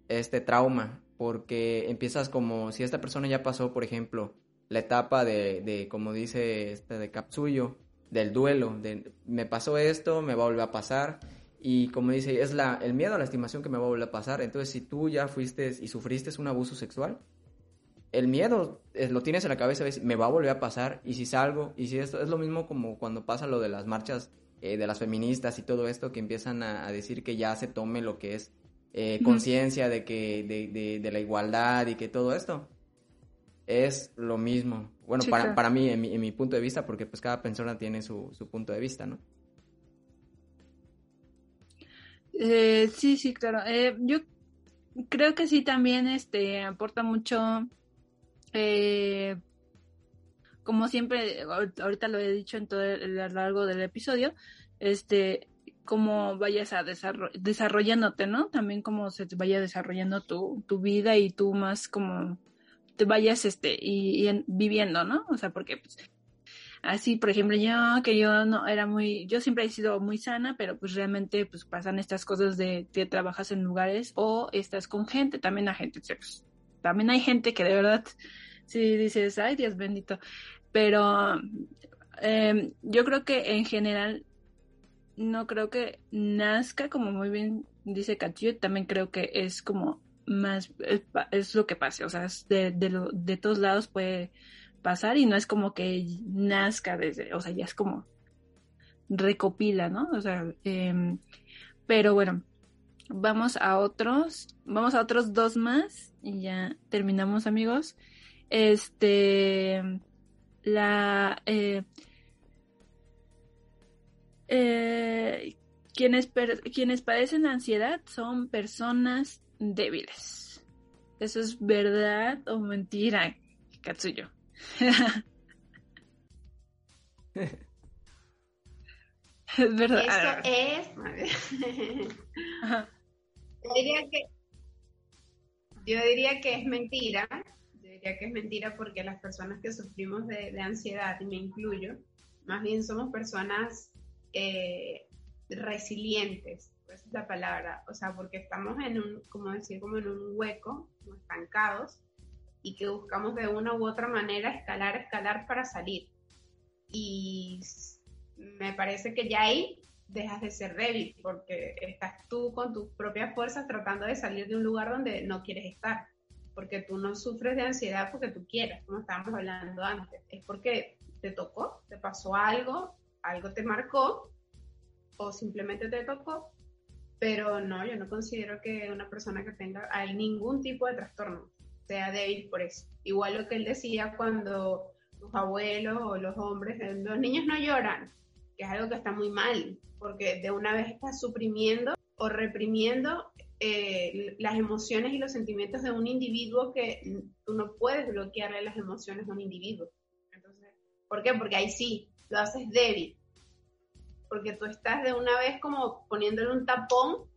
este trauma porque empiezas como si esta persona ya pasó, por ejemplo, la etapa de, de como dice este de Capsullo, del duelo, de me pasó esto, me va a volver a pasar. Y como dice, es la, el miedo a la estimación que me va a volver a pasar. Entonces, si tú ya fuiste y sufriste un abuso sexual, el miedo lo tienes en la cabeza, me va a volver a pasar. Y si salgo, y si esto es lo mismo como cuando pasa lo de las marchas eh, de las feministas y todo esto, que empiezan a, decir que ya se tome lo que es eh, conciencia de que de, de, de la igualdad y que todo esto es lo mismo. Bueno, para, para mí, en mi, en mi, punto de vista, porque pues cada persona tiene su, su punto de vista, ¿no? Eh, sí, sí, claro. Eh, yo creo que sí también este aporta mucho eh, como siempre ahorita lo he dicho en todo el, a lo largo del episodio este cómo vayas a desarrollándote no también cómo se vaya desarrollando tu, tu vida y tú más como te vayas este y, viviendo, ¿no? O sea, porque pues así, por ejemplo, yo que yo no era muy, yo siempre he sido muy sana, pero pues realmente pues pasan estas cosas de que trabajas en lugares o estás con gente, también hay gente, pues, también hay gente que de verdad sí dices, ay Dios bendito, pero em, yo creo que en general no creo que nazca como muy bien dice Katia, también creo que es como más es, lo que pase, o sea, de, de, de todos lados puede pasar y no es como que nazca desde, o sea, ya es como recopila, ¿no? O sea, em, pero bueno, vamos a otros, vamos a otros dos más y ya terminamos amigos. Este, la, eh, eh, quienes, quienes padecen ansiedad son personas débiles. ¿Eso es verdad o mentira, Katsuyo? es verdad. Eso es. yo, diría que, yo diría que es mentira. Diría que es mentira porque las personas que sufrimos de, ansiedad, y me incluyo, más bien somos personas eh, resilientes, esa es la palabra, o sea, porque estamos en un, como decir, como en un hueco, como estancados, y que buscamos de una u otra manera escalar, escalar para salir. Y me parece que ya ahí dejas de ser débil, porque estás tú con tus propias fuerzas tratando de salir de un lugar donde no quieres estar, porque tú no sufres de ansiedad porque tú quieres, como estábamos hablando antes, es porque te tocó, te pasó algo, algo te marcó o simplemente te tocó, pero no, yo no considero que una persona que tenga ningún tipo de trastorno sea débil por eso. Igual lo que él decía cuando los abuelos o los hombres, eh, los niños no lloran, que es algo que está muy mal, porque de una vez estás suprimiendo o reprimiendo eh, las emociones y los sentimientos de un individuo que tú no puedes bloquearle las emociones de un individuo. Entonces, ¿por qué? Porque ahí sí, lo haces débil porque tú estás de una vez como poniéndole un tapón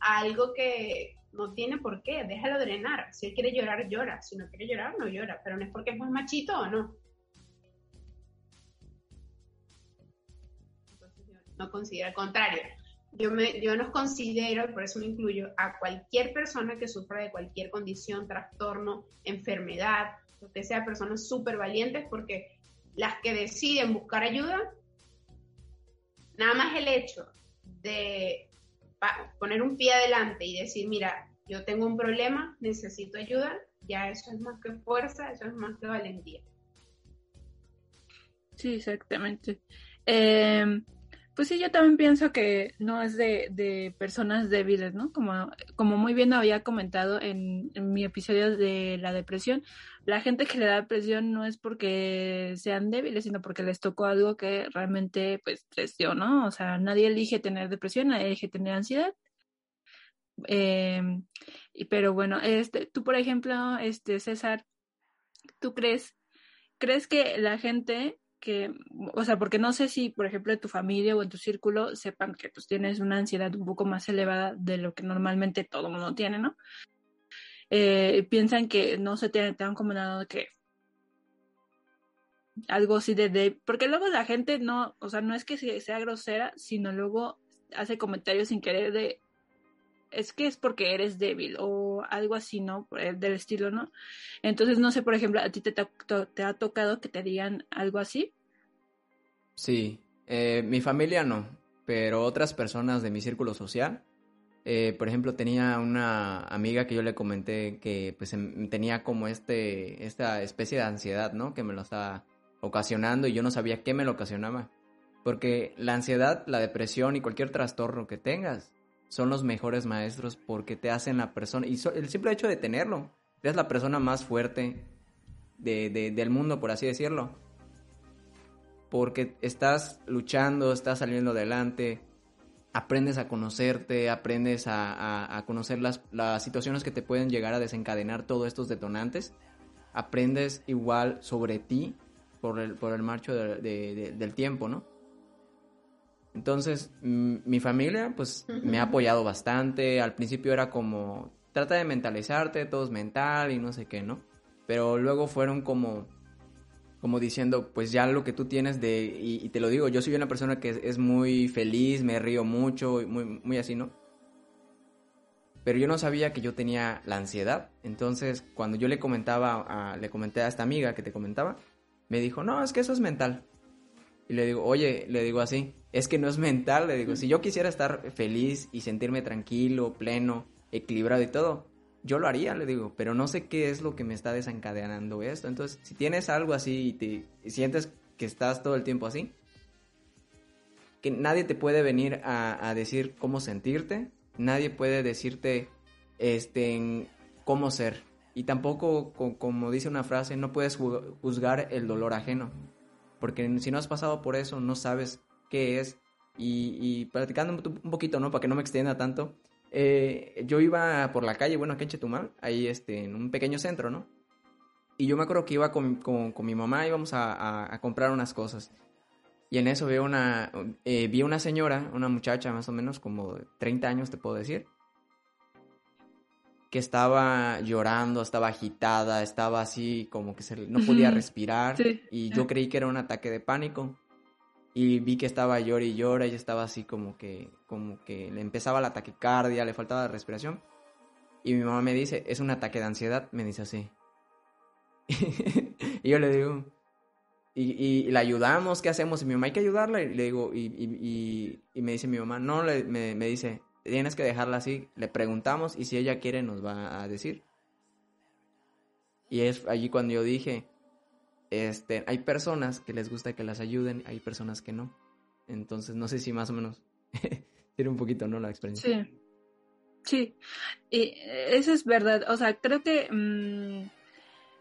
a algo que no tiene por qué, déjalo drenar. Si él quiere llorar, llora. Si no quiere llorar, no llora. Pero no es porque es más machito o no. no considero, al contrario. Yo, me, yo nos considero, por eso me incluyo, a cualquier persona que sufra de cualquier condición, trastorno, enfermedad, lo que sea, personas súper valientes, porque las que deciden buscar ayuda Nada más el hecho de poner un pie adelante y decir, mira, yo tengo un problema, necesito ayuda, ya eso es más que fuerza, eso es más que valentía. Sí, exactamente. Eh, pues sí, yo también pienso que no es de, personas débiles, ¿no? Como, como muy bien había comentado en, mi episodio de la depresión, la gente que le da depresión no es porque sean débiles, sino porque les tocó algo que realmente, pues, dio, ¿no? O sea, nadie elige tener depresión, nadie elige tener ansiedad. Eh, pero bueno, este, tú, por ejemplo, este, César, ¿tú crees, crees que la gente que, o sea, porque no sé si, por ejemplo, en tu familia o en tu círculo sepan que pues tienes una ansiedad un poco más elevada de lo que normalmente todo mundo tiene, ¿no? Eh, piensan que no se te, te han comentado que algo así de, de, porque luego la gente no, o sea, no es que sea grosera, sino luego hace comentarios sin querer de, es que es porque eres débil o algo así, ¿no? Del estilo, ¿no? Entonces, no sé, por ejemplo, a ti te, te ha tocado que te digan algo así. Sí, eh, mi familia no, pero otras personas de mi círculo social. Eh, por ejemplo, tenía una amiga que yo le comenté que pues em, tenía como este, esta especie de ansiedad, ¿no? Que me lo estaba ocasionando y yo no sabía qué me lo ocasionaba. Porque la ansiedad, la depresión y cualquier trastorno que tengas son los mejores maestros porque te hacen la persona, y el simple hecho de tenerlo, eres la persona más fuerte de, del mundo, por así decirlo. Porque estás luchando, estás saliendo adelante, aprendes a conocerte, aprendes a, conocer las, las, situaciones que te pueden llegar a desencadenar todos estos detonantes, aprendes igual sobre ti por el, por el marcho del tiempo, ¿no? Entonces, mi familia, pues, me ha apoyado bastante. Al principio era como, trata de mentalizarte, todo es mental y no sé qué, ¿no? Pero luego fueron como, como diciendo, pues ya lo que tú tienes de, y, te lo digo, yo soy una persona que es, muy feliz, me río mucho, muy, muy así, ¿no? Pero yo no sabía que yo tenía la ansiedad. Entonces, cuando yo le comentaba, a, le comenté a esta amiga que te comentaba, me dijo, no, es que eso es mental. Y le digo, oye, le digo así, es que no es mental, le digo, si yo quisiera estar feliz y sentirme tranquilo, pleno, equilibrado y todo, yo lo haría, le digo, pero no sé qué es lo que me está desencadenando esto. Entonces, si tienes algo así y te sientes que estás todo el tiempo así, que nadie te puede venir a, decir cómo sentirte, nadie puede decirte este, cómo ser. Y tampoco, como dice una frase, no puedes juzgar el dolor ajeno. Porque si no has pasado por eso, no sabes qué es. Y, y platicando un poquito, ¿no? Para que no me extienda tanto. Eh, yo iba por la calle, bueno, aquí en Chetumal, ahí este, en un pequeño centro, ¿no? Y yo me acuerdo que iba con, con, mi mamá, íbamos a, a, comprar unas cosas. Y en eso veo una, eh, vi una señora, una muchacha más o menos como 30 años, te puedo decir, que estaba llorando, estaba agitada, estaba así como que se, no podía respirar. Y yo creí que era un ataque de pánico. Y vi que estaba llora y llora y estaba así como que, como que le empezaba la taquicardia, le faltaba la respiración. Y mi mamá me dice, es un ataque de ansiedad, me dice así. y yo le digo, y, y, la ayudamos, ¿qué hacemos? Y mi mamá, hay que ayudarla. Y le digo, y, y, y me dice mi mamá, no, le, me, me, dice, tienes que dejarla así. Le preguntamos y si ella quiere nos va a decir. Y es allí cuando yo dije, este, hay personas que les gusta que las ayuden, hay personas que no. Entonces, no sé si más o menos tiene un poquito, ¿no? La experiencia. Sí. Sí. Y eso es verdad. O sea, creo que mm,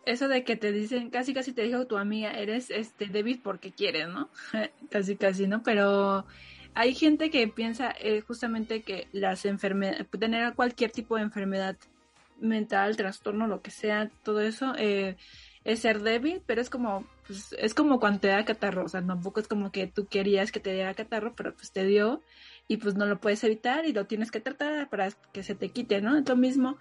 eso de que te dicen, casi casi te dijo tu amiga, eres este débil porque quieres, ¿no? casi casi, ¿no? Pero hay gente que piensa eh, justamente que las enfermedades, tener cualquier tipo de enfermedad mental, trastorno, lo que sea, todo eso, eh, es ser débil, pero es como, pues, es como cuando te da catarro, o sea, tampoco es como que tú querías que te diera catarro, pero pues te dio y pues no lo puedes evitar y lo tienes que tratar para que se te quite, ¿no? Es lo mismo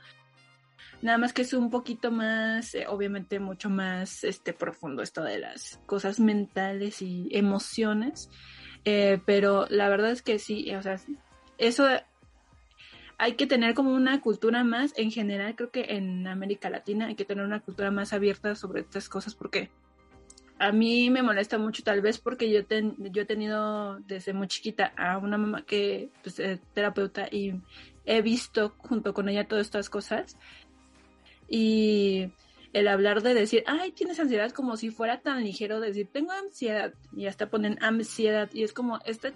Nada más que es un poquito más, eh, obviamente mucho más este profundo esto de las cosas mentales y emociones. Eh, pero la verdad es que sí, o sea, eso hay que tener como una cultura más, en general creo que en América Latina hay que tener una cultura más abierta sobre estas cosas porque a mí me molesta mucho tal vez porque yo, yo he tenido desde muy chiquita a una mamá que pues, es terapeuta y he visto junto con ella todas estas cosas. Y el hablar de decir, ay, tienes ansiedad como si fuera tan ligero decir, tengo ansiedad y hasta ponen ansiedad y es como, está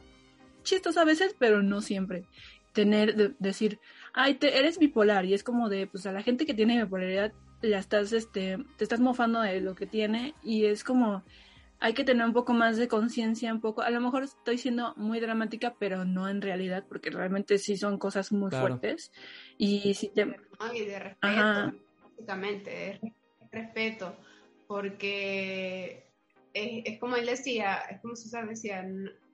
chistoso a veces, pero no siempre. Tener, decir, ay, te, eres bipolar y es como de, pues a la gente que tiene bipolaridad, la estás, este, te estás mofando de lo que tiene y es como, hay que tener un poco más de conciencia, un poco, a lo mejor estoy siendo muy dramática, pero no en realidad, porque realmente sí son cosas muy fuertes. Y si te... Ay, de respeto básicamente, es respeto, porque es, como él decía, es como César decía,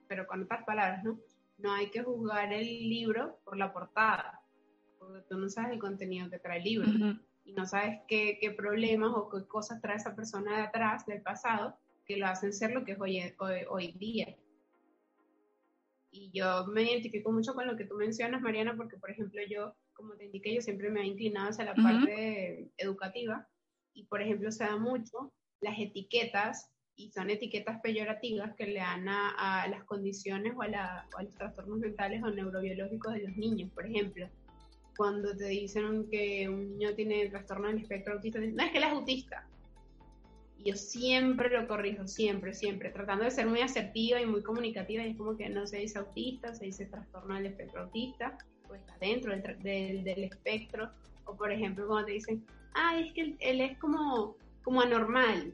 pero con otras palabras, ¿no? No hay que juzgar el libro por la portada, porque tú no sabes el contenido que trae el libro y no sabes qué, qué, problemas o qué cosas trae esa persona de atrás, del pasado, que lo hacen ser lo que es hoy, hoy, hoy día. Y yo me identifico mucho con lo que tú mencionas, Mariana, porque, por ejemplo, yo como te indiqué, yo siempre me he inclinado hacia la parte educativa y, por ejemplo, se da mucho las etiquetas y son etiquetas peyorativas que le dan a, las condiciones o a, los trastornos mentales o neurobiológicos de los niños, por ejemplo. Cuando te dicen que un niño tiene trastorno del espectro autista, no es que él es autista. Y yo siempre lo corrijo, siempre, siempre, tratando de ser muy asertiva y muy comunicativa. Y es como que no se dice autista, se dice trastorno del espectro autista pues está dentro del, del, espectro, o por ejemplo cuando te dicen, ah, es que él, es como, como anormal,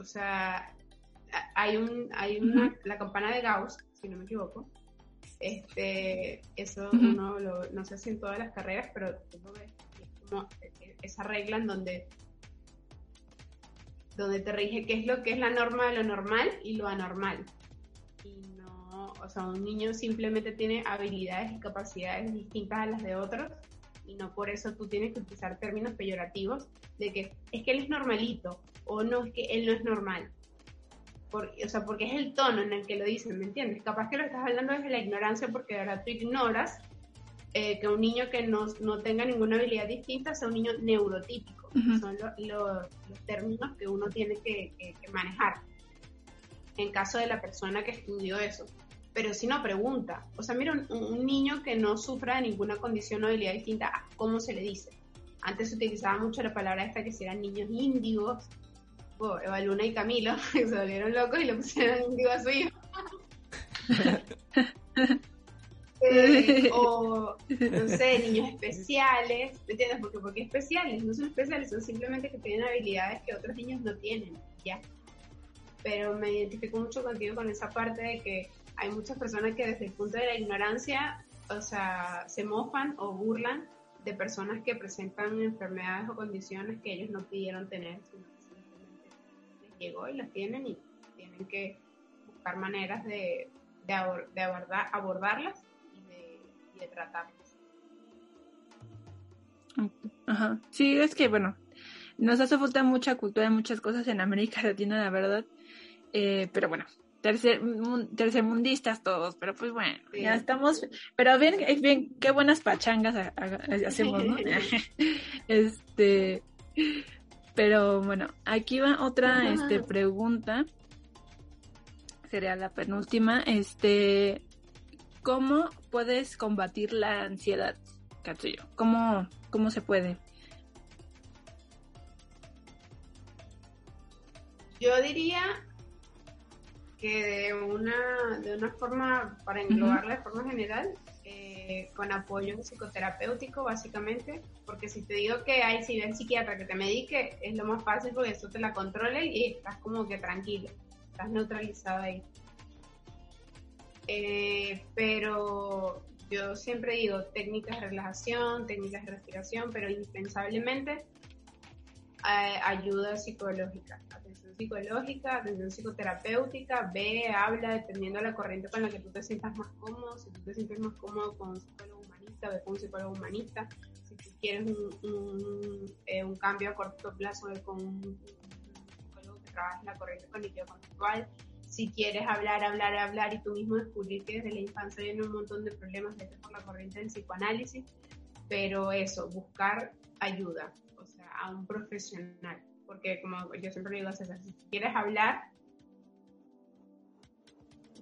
o sea, hay un, hay una, la campana de Gauss, si no me equivoco, este, eso uno lo, no sé si en todas las carreras, pero tú lo ves, es como esa regla en donde donde te rige qué es lo que es la norma de lo normal y lo anormal. O sea, un niño simplemente tiene habilidades y capacidades distintas a las de otros y no por eso tú tienes que utilizar términos peyorativos de que es que él es normalito o no es que él no es normal. o sea, porque es el tono en el que lo dicen, ¿me entiendes? Capaz que lo estás hablando desde la ignorancia porque ahora tú ignoras eh, que un niño que no, no, tenga ninguna habilidad distinta sea un niño neurotípico. Son los términos que uno tiene que, que manejar en caso de la persona que estudió eso pero si no pregunta. O sea, mira, un, niño que no sufra de ninguna condición o habilidad distinta, ¿cómo se le dice? Antes se utilizaba mucho la palabra esta que si eran niños índigos, Eva Luna y Camilo, se volvieron locos y le pusieron índigo a su hijo. Eh, o, no sé, niños especiales, ¿me entiendes? Porque, porque especiales, no son especiales, son simplemente que tienen habilidades que otros niños no tienen, ya. Pero me identifico mucho contigo con esa parte de que hay muchas personas que desde el punto de la ignorancia, o sea, se mofan o burlan de personas que presentan enfermedades o condiciones que ellos no pidieron tener, sino que simplemente les llegó y las tienen y tienen que buscar maneras de, de, abordar, abordarlas y de tratarlos. Ajá. Sí, es que bueno, nos hace falta mucha cultura en muchas cosas en América Latina, la verdad. Eh, pero bueno, tercer, tercermundistas todos, pero pues bueno, ya estamos, pero bien, bien, qué buenas pachangas hacemos, ¿no? este, pero bueno, aquí va otra este, pregunta, sería la penúltima, este, ¿cómo puedes combatir la ansiedad, Katsuyo? ¿Cómo, cómo se puede? Yo diría que de una, de una forma, para englobarla de forma general, eh, con apoyo psicoterapéutico básicamente, porque si te digo que hay si psiquiatra que te medique, es lo más fácil porque eso te la controla y estás como que tranquilo, estás neutralizado ahí. Eh, pero yo siempre digo técnicas de relajación, técnicas de respiración, pero indispensablemente eh, ayuda psicológica, atención psicológica, atención psicoterapéutica, ve, habla, dependiendo de la corriente con la que tú te sientas más cómodo, si tú te sientes más cómodo con un psicólogo humanista, ve con un psicólogo humanista, si tú quieres un, eh, cambio a corto plazo, ve con un, psicólogo que trabaja en la corriente cognitiva conductual, si quieres hablar, hablar, hablar y tú mismo descubrir que desde la infancia hay un montón de problemas, vete por la corriente del psicoanálisis, pero eso, buscar ayuda, a un profesional, porque como yo siempre digo César, si quieres hablar,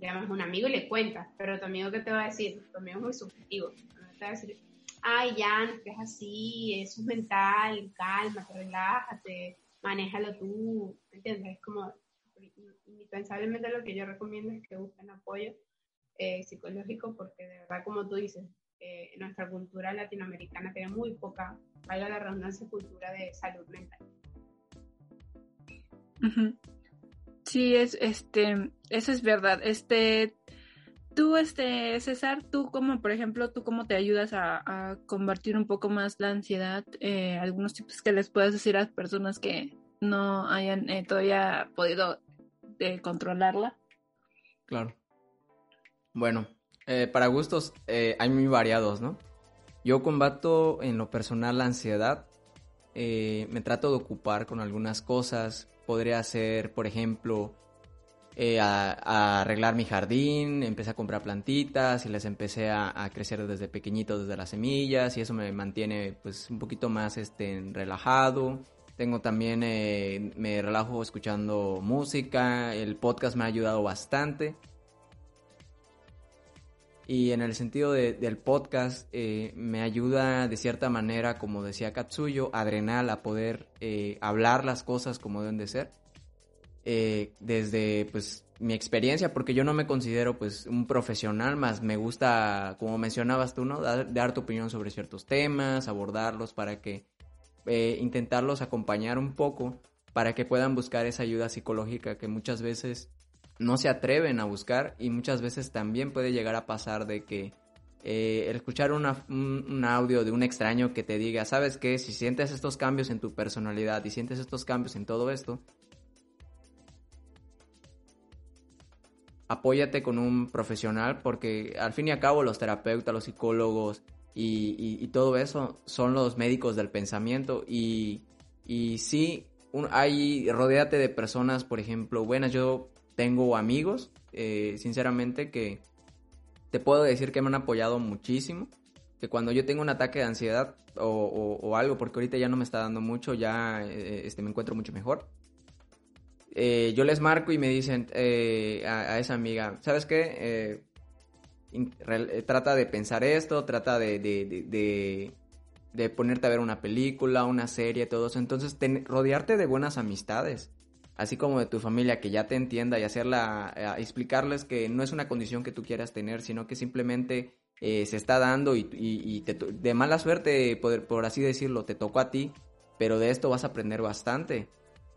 llamas a un amigo y le cuentas, pero tu amigo que te va a decir, tu amigo es muy subjetivo, te va a decir, ay, ya, no es así, eso es mental, calma, relájate, manéjalo tú, ¿entiendes? Es como indispensablemente lo que yo recomiendo es que busquen apoyo eh, psicológico porque de verdad, como tú dices, eh, nuestra cultura latinoamericana tiene muy poca, valga la redundancia, cultura de salud mental. Sí, es, este, eso es verdad. Este, tú, este, César, tú como, por ejemplo, tú cómo te ayudas a, combatir un poco más la ansiedad, eh, algunos tips que les puedas decir a las personas que no hayan todavía podido de controlarla. Claro. Bueno, eh, para gustos eh, hay muy variados, ¿no? Yo combato en lo personal la ansiedad. Eh, me trato de ocupar con algunas cosas. Podría ser, por ejemplo, a, arreglar mi jardín. Empecé a comprar plantitas y les empecé a, crecer desde pequeñito, desde las semillas. Y eso me mantiene pues un poquito más este, relajado. Tengo también, eh, me relajo escuchando música, el podcast me ha ayudado bastante. Y en el sentido del podcast, eh, me ayuda de cierta manera, como decía Katsuyo, Adrenal a poder eh, hablar las cosas como deben de ser. desde pues mi experiencia, porque yo no me considero pues un profesional, más me gusta, como mencionabas tú, ¿no? dar tu opinión sobre ciertos temas, abordarlos para que eh, intentarlos acompañar un poco para que puedan buscar esa ayuda psicológica que muchas veces no se atreven a buscar y muchas veces también puede llegar a pasar de que eh, escuchar un, audio de un extraño que te diga, sabes que si sientes estos cambios en tu personalidad y sientes estos cambios en todo esto, apóyate con un profesional porque al fin y al cabo los terapeutas, los psicólogos, y, todo eso son los médicos del pensamiento y, y sí, hay, rodéate de personas, por ejemplo, buenas, yo tengo amigos, eh, sinceramente, que te puedo decir que me han apoyado muchísimo, que cuando yo tengo un ataque de ansiedad o, algo, porque ahorita ya no me está dando mucho, ya eh, este, me encuentro mucho mejor. Eh, yo les marco y me dicen a, esa amiga, ¿sabes qué? Trata de pensar esto, trata de, ponerte a ver una película, una serie, todo eso. Entonces, rodearte de buenas amistades así como de tu familia que ya te entienda y hacerla, eh, explicarles que no es una condición que tú quieras tener, sino que simplemente eh, se está dando y, de mala suerte, por, por así decirlo, te tocó a ti, pero de esto vas a aprender bastante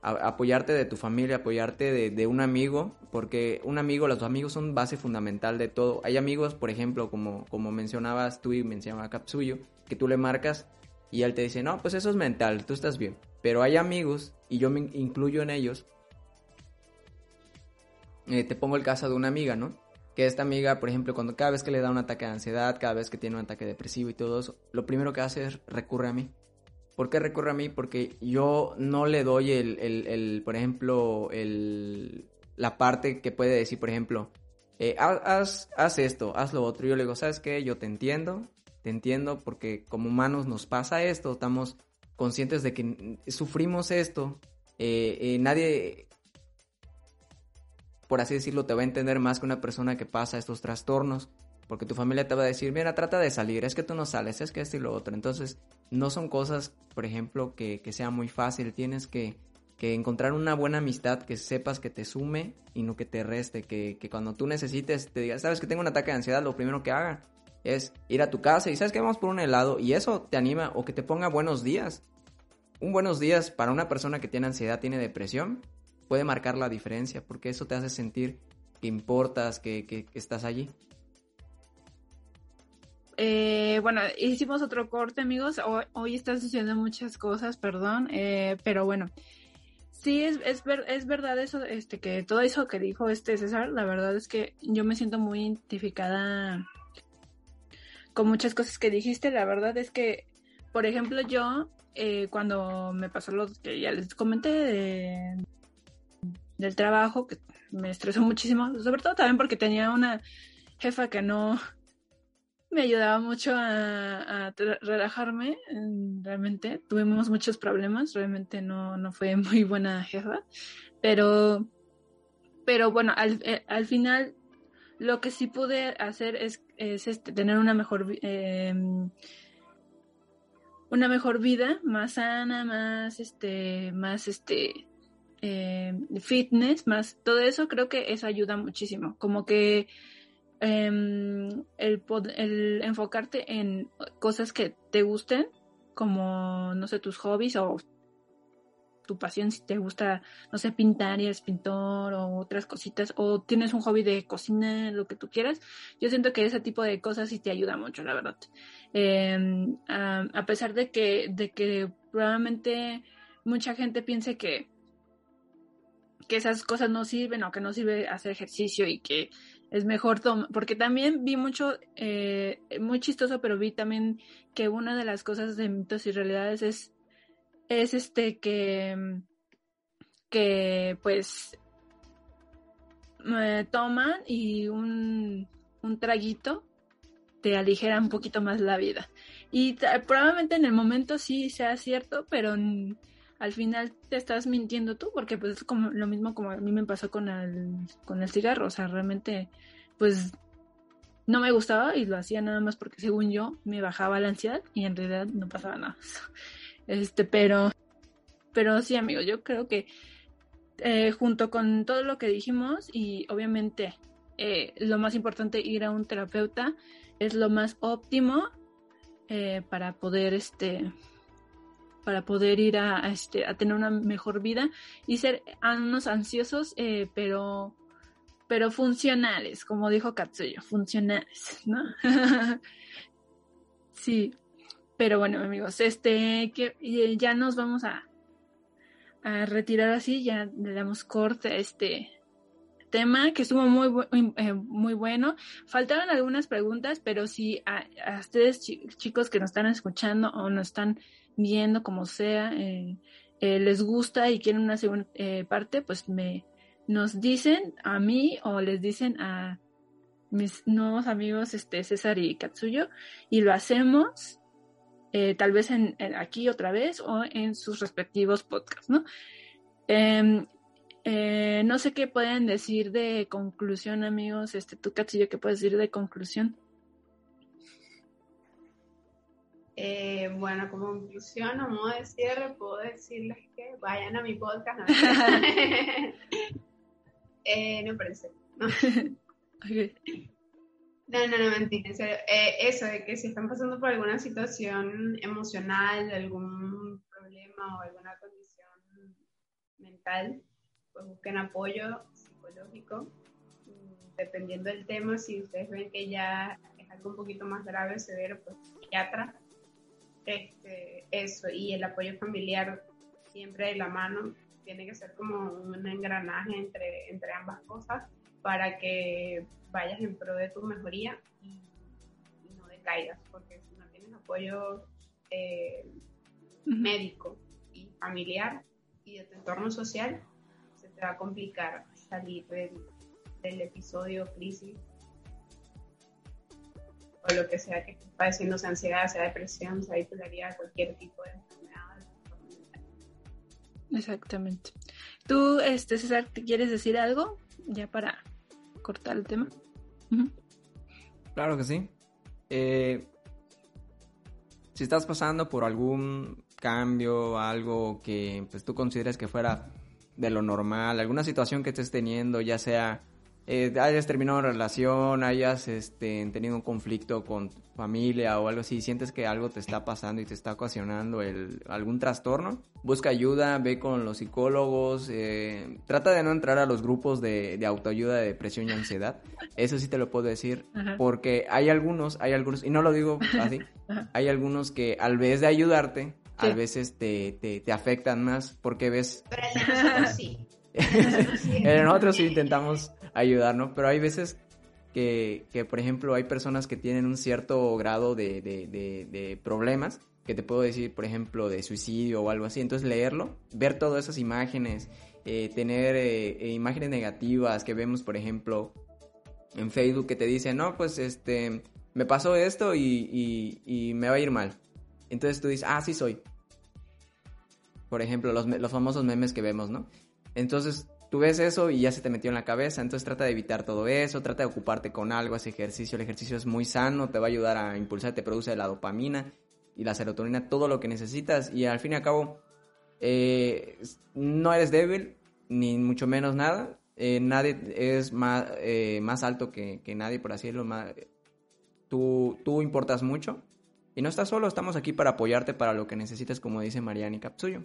apoyarte de tu familia, apoyarte de, un amigo, porque un amigo, los amigos son base fundamental de todo. Hay amigos, por ejemplo, como, como mencionabas tú y mencionaba Capsuyo, que tú le marcas y él te dice, no, pues eso es mental, tú estás bien. Pero hay amigos, y yo me incluyo en ellos, eh, te pongo el caso de una amiga, ¿no? Que esta amiga, por ejemplo, cuando cada vez que le da un ataque de ansiedad, cada vez que tiene un ataque depresivo y todo eso, lo primero que hace es recurre a mí. ¿Por qué recurre a mí? Porque yo no le doy el, el, el por ejemplo, el, la parte que puede decir, por ejemplo, eh, haz, haz esto, haz lo otro. Yo le digo, ¿sabes qué? Yo te entiendo, te entiendo porque como humanos nos pasa esto, estamos conscientes de que sufrimos esto. Eh, nadie, por así decirlo, te va a entender más que una persona que pasa estos trastornos. Porque tu familia te va a decir, mira, trata de salir, es que tú no sales, es que esto y lo otro. Entonces, no son cosas, por ejemplo, que, que sea muy fácil. Tienes que, que, encontrar una buena amistad que sepas que te sume y no que te reste. Que, que cuando tú necesites, te digas, sabes que tengo un ataque de ansiedad, lo primero que haga es ir a tu casa y sabes que vamos por un helado y eso te anima o que te ponga buenos días. Un buenos días para una persona que tiene ansiedad, tiene depresión, puede marcar la diferencia porque eso te hace sentir que importas, que, que estás allí. Eh, bueno, hicimos otro corte, amigos. Hoy, hoy están sucediendo muchas cosas, perdón, eh, pero bueno. Sí, es, es, es verdad eso, este, que todo eso que dijo este César, la verdad es que yo me siento muy identificada con muchas cosas que dijiste. La verdad es que, por ejemplo, yo, eh, cuando me pasó lo que ya les comenté de, del trabajo, que me estresó muchísimo, sobre todo también porque tenía una jefa que no, me ayudaba mucho a, relajarme. Realmente tuvimos muchos problemas, realmente no, no fue muy buena jefa, pero, pero bueno, al, eh, al final lo que sí pude hacer es, es este, tener una mejor eh, una mejor vida, más sana, más este, más este eh, fitness, más todo eso creo que eso ayuda muchísimo. Como que Em, el, el enfocarte en cosas que te gusten, como, no sé, tus hobbies o tu pasión, si te gusta, no sé, pintar y eres pintor o otras cositas, o tienes un hobby de cocina, lo que tú quieras, yo siento que ese tipo de cosas sí te ayuda mucho, la verdad. Em, a, pesar de que, de que probablemente mucha gente piense que, que esas cosas no sirven o que no sirve hacer ejercicio y que es mejor tomar, porque también vi mucho, eh, muy chistoso, pero vi también que una de las cosas de mitos y realidades es, es este que, que pues toman y un, un traguito te aligera un poquito más la vida. Y probablemente en el momento sí sea cierto, pero al final te estás mintiendo tú, porque pues es como lo mismo como a mí me pasó con el, con el cigarro, o sea, realmente pues no me gustaba y lo hacía nada más porque según yo me bajaba la ansiedad y en realidad no pasaba nada. Este, pero, pero sí amigos, yo creo que eh, junto con todo lo que dijimos y obviamente eh, lo más importante ir a un terapeuta es lo más óptimo eh, para poder este para poder ir a, este, a tener una mejor vida y ser unos ansiosos, eh, pero, pero funcionales, como dijo Katsuyo, funcionales, ¿no? sí, pero bueno, amigos, este, que ya nos vamos a, a retirar así, ya le damos corte a este tema que estuvo muy, eh, bueno. Faltaron algunas preguntas, pero si a, a ustedes chicos que nos están escuchando o nos están viendo como sea, eh, eh, les gusta y quieren una segunda eh, parte, pues me nos dicen a mí o les dicen a mis nuevos amigos este César y Katsuyo y lo hacemos tal vez en, aquí otra vez o en sus respectivos podcasts, ¿no? Em, no sé qué pueden decir de conclusión, amigos. Este, tú, Katsuyo, ¿qué puedes decir de conclusión? Eh, bueno, como conclusión, a modo de cierre, puedo decirles que, vayan a mi podcast. No, eh, no parece. No. No, no, no, mentira, eh, eso, de que si están pasando por alguna situación emocional, algún problema o alguna condición mental, pues busquen apoyo psicológico. Mm, dependiendo del tema, si ustedes ven que ya es algo un poquito más grave, severo, pues psiquiatra. Este, eso, y el apoyo familiar siempre de la mano. Tiene que ser como un engranaje entre, entre ambas cosas para que vayas en pro de tu mejoría y, no decaigas, porque si no tienes apoyo eh, médico y familiar y de tu entorno social, se te va a complicar salir del, episodio crisis o lo que sea que estés padeciendo, sea ansiedad, sea depresión, sea bipolaridad, cualquier tipo de enfermedad. Exactamente. ¿Tú, este, César, ¿te quieres decir algo ya para cortar el tema? Claro que sí. Eh, si estás pasando por algún cambio, algo que pues, tú consideres que fuera de lo normal, alguna situación que estés teniendo, ya sea eh, hayas terminado una relación, hayas este, tenido un conflicto con tu familia o algo así, sientes que algo te está pasando y te está ocasionando el, algún trastorno, busca ayuda, ve con los psicólogos, eh, trata de no entrar a los grupos de, autoayuda de depresión y ansiedad, eso sí te lo puedo decir, porque hay algunos, hay algunos, y no lo digo así, hay algunos que al vez de ayudarte, a veces te, te, te, afectan más porque ves... Pero nosotros sí. nosotros sí intentamos ayudarnos, pero hay veces que, que, por ejemplo, hay personas que tienen un cierto grado de, de, de, problemas, que te puedo decir, por ejemplo, de suicidio o algo así, entonces leerlo, ver todas esas imágenes, eh, tener eh, eh, imágenes negativas que vemos, por ejemplo, en Facebook que te dicen, no, pues este, me pasó esto y, y, y me va a ir mal. Entonces tú dices, ah, sí soy. Por ejemplo, los, los famosos memes que vemos, ¿no? Entonces tú ves eso y ya se te metió en la cabeza, entonces trata de evitar todo eso, trata de ocuparte con algo, ese ejercicio, el ejercicio es muy sano, te va a ayudar a impulsar, te produce la dopamina y la serotonina, todo lo que necesitas y al fin y al cabo eh, no eres débil, ni mucho menos nada, eh, nadie es más, eh, más alto que, nadie, por así decirlo, tú, tú importas mucho y no estás solo, estamos aquí para apoyarte para lo que necesites, como dice Mariani Capsuyo.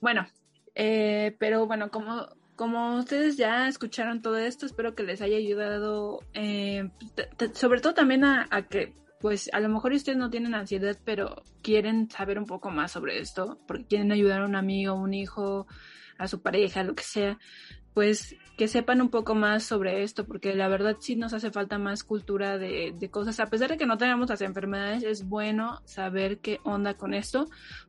Bueno, eh, pero bueno, como, como ustedes ya escucharon todo esto, espero que les haya ayudado, eh, sobre todo también a, que, pues a lo mejor ustedes no tienen ansiedad, pero quieren saber un poco más sobre esto, porque quieren ayudar a un amigo, un hijo, a su pareja, lo que sea, pues que sepan un poco más sobre esto, porque la verdad sí nos hace falta más cultura de, de, cosas. A pesar de que no tengamos las enfermedades, es bueno saber qué onda con esto,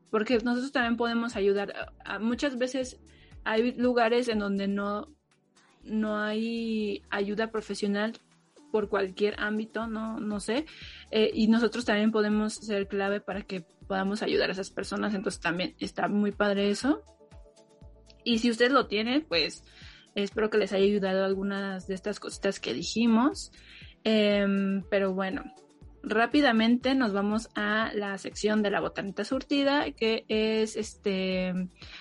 porque nosotros también podemos ayudar. muchas veces hay lugares en donde no, no hay ayuda profesional por cualquier ámbito, no, no sé, eh, y nosotros también podemos ser clave para que podamos ayudar a esas personas, entonces también está muy padre eso. Y si usted lo tiene, pues espero que les haya ayudado algunas de estas cositas que dijimos. Em, pero bueno, rápidamente nos vamos a la sección de la botanita surtida, que es este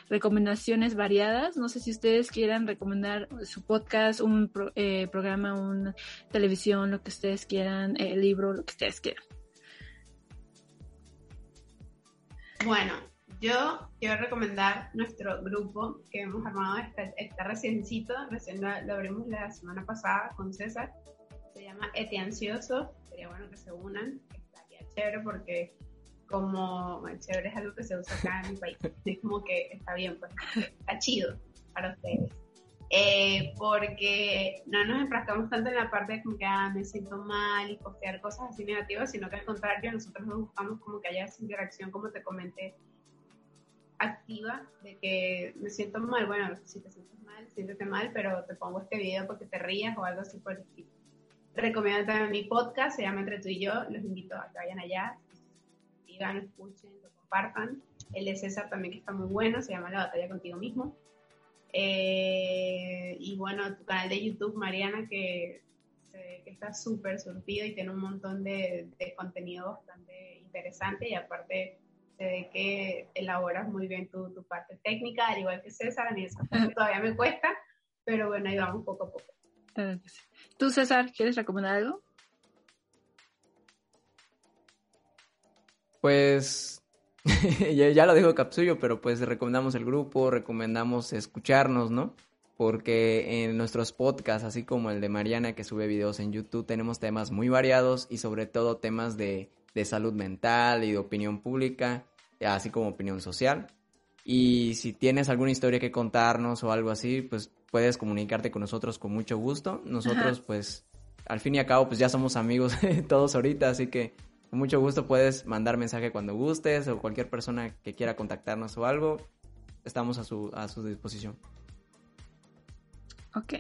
recomendaciones variadas. No sé si ustedes quieran recomendar su podcast, un eh, programa, una televisión, lo que ustedes quieran, eh, libro, lo que ustedes quieran. Bueno, yo quiero recomendar nuestro grupo que hemos armado, está, está reciencito, recién lo abrimos la semana pasada con César. Se llama Eti Ansioso, sería bueno que se unan, estaría chévere porque como chévere es algo que se usa acá en mi país, es como que está bien, pues. Está chido para ustedes. Eh, porque no nos enfrascamos tanto en la parte de como que ah, me siento mal y postear cosas así negativas, sino que al contrario, nosotros nos buscamos como que haya esa interacción, como te comenté, activa, de que me siento mal, bueno, si te sientes mal, siéntete mal, pero te pongo este video porque te rías o algo así por el estilo. Recomiendo también mi podcast, se llama Entre tú y yo. Los invito a que vayan allá, sigan, escuchen, lo compartan. El de César también que está muy bueno, se llama La batalla contigo mismo. Eh, y bueno, tu canal de YouTube, Mariana, que que está súper surtido y tiene un montón de, de contenido bastante interesante y aparte se ve que elaboras muy bien tu, tu parte técnica, al igual que César, a mí esa parte todavía me cuesta, pero bueno, ahí vamos poco a poco. ¿Tú, César, quieres recomendar algo? Pues ya, lo dijo Capsullo, pero pues recomendamos el grupo, recomendamos escucharnos, ¿no? Porque en nuestros podcasts, así como el de Mariana que sube videos en YouTube, tenemos temas muy variados y sobre todo temas de, de salud mental y de opinión pública, así como opinión social. Y si tienes alguna historia que contarnos o algo así, pues puedes comunicarte con nosotros con mucho gusto. Nosotros, pues, al fin y al cabo, pues ya somos amigos todos ahorita, así que con mucho gusto puedes mandar mensaje cuando gustes o cualquier persona que quiera contactarnos o algo, estamos a su, a su disposición. Ok.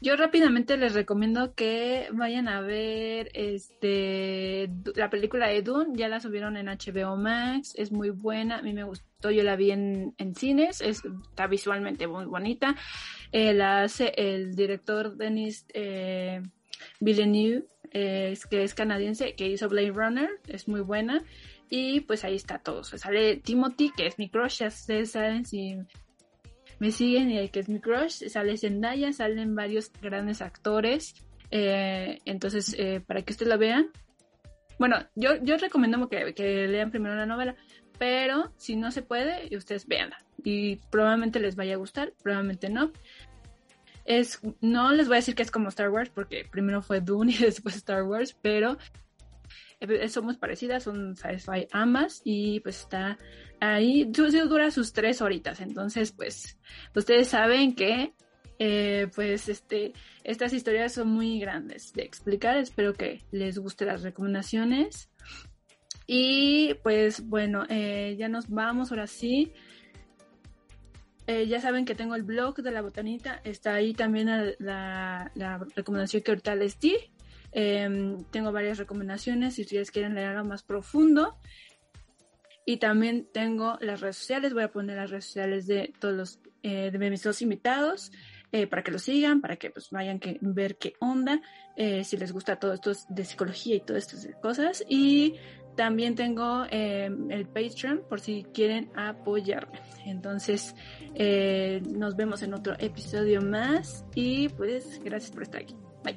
Yo rápidamente les recomiendo que vayan a ver este la película de Dune, ya la subieron en HBO Max, es muy buena, a mí me gustó, yo la vi en, en cines, está visualmente muy bonita. Eh, la hace el director Denis eh, Villeneuve que es canadiense, que hizo Blade Runner, es muy buena. Y pues ahí está todo. sale Timothy, que es mi crush, ya ustedes saben si me siguen y el que es mi crush. Sale Zendaya, salen varios grandes actores. Eh, entonces, eh, para que ustedes la vean. Bueno, yo, yo recomiendo que, que lean primero la novela, pero si no se puede, ustedes véanla. Y probablemente les vaya a gustar, probablemente no. Es, no les voy a decir que es como Star Wars, porque primero fue Dune y después Star Wars, pero somos parecidas, son sci-fi ambas y pues está ahí, dura sus tres horitas, entonces pues ustedes saben que eh, pues este, estas historias son muy grandes de explicar, espero que les gusten las recomendaciones. Y pues bueno, eh, ya nos vamos ahora sí. Eh, ya saben que tengo el blog de la botanita, está ahí también la, recomendación que ahorita les di. Em, tengo varias recomendaciones si ustedes quieren leer algo más profundo. Y también tengo las redes sociales, voy a poner las redes sociales de todos los eh, de mis dos invitados. Eh, para que lo sigan, para que pues vayan a ver qué onda, si les gusta todo esto de psicología y todas estas cosas. Y también tengo em, el Patreon por si quieren apoyarme. Entonces, eh, nos vemos en otro episodio más y pues gracias por estar aquí. Bye.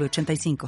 85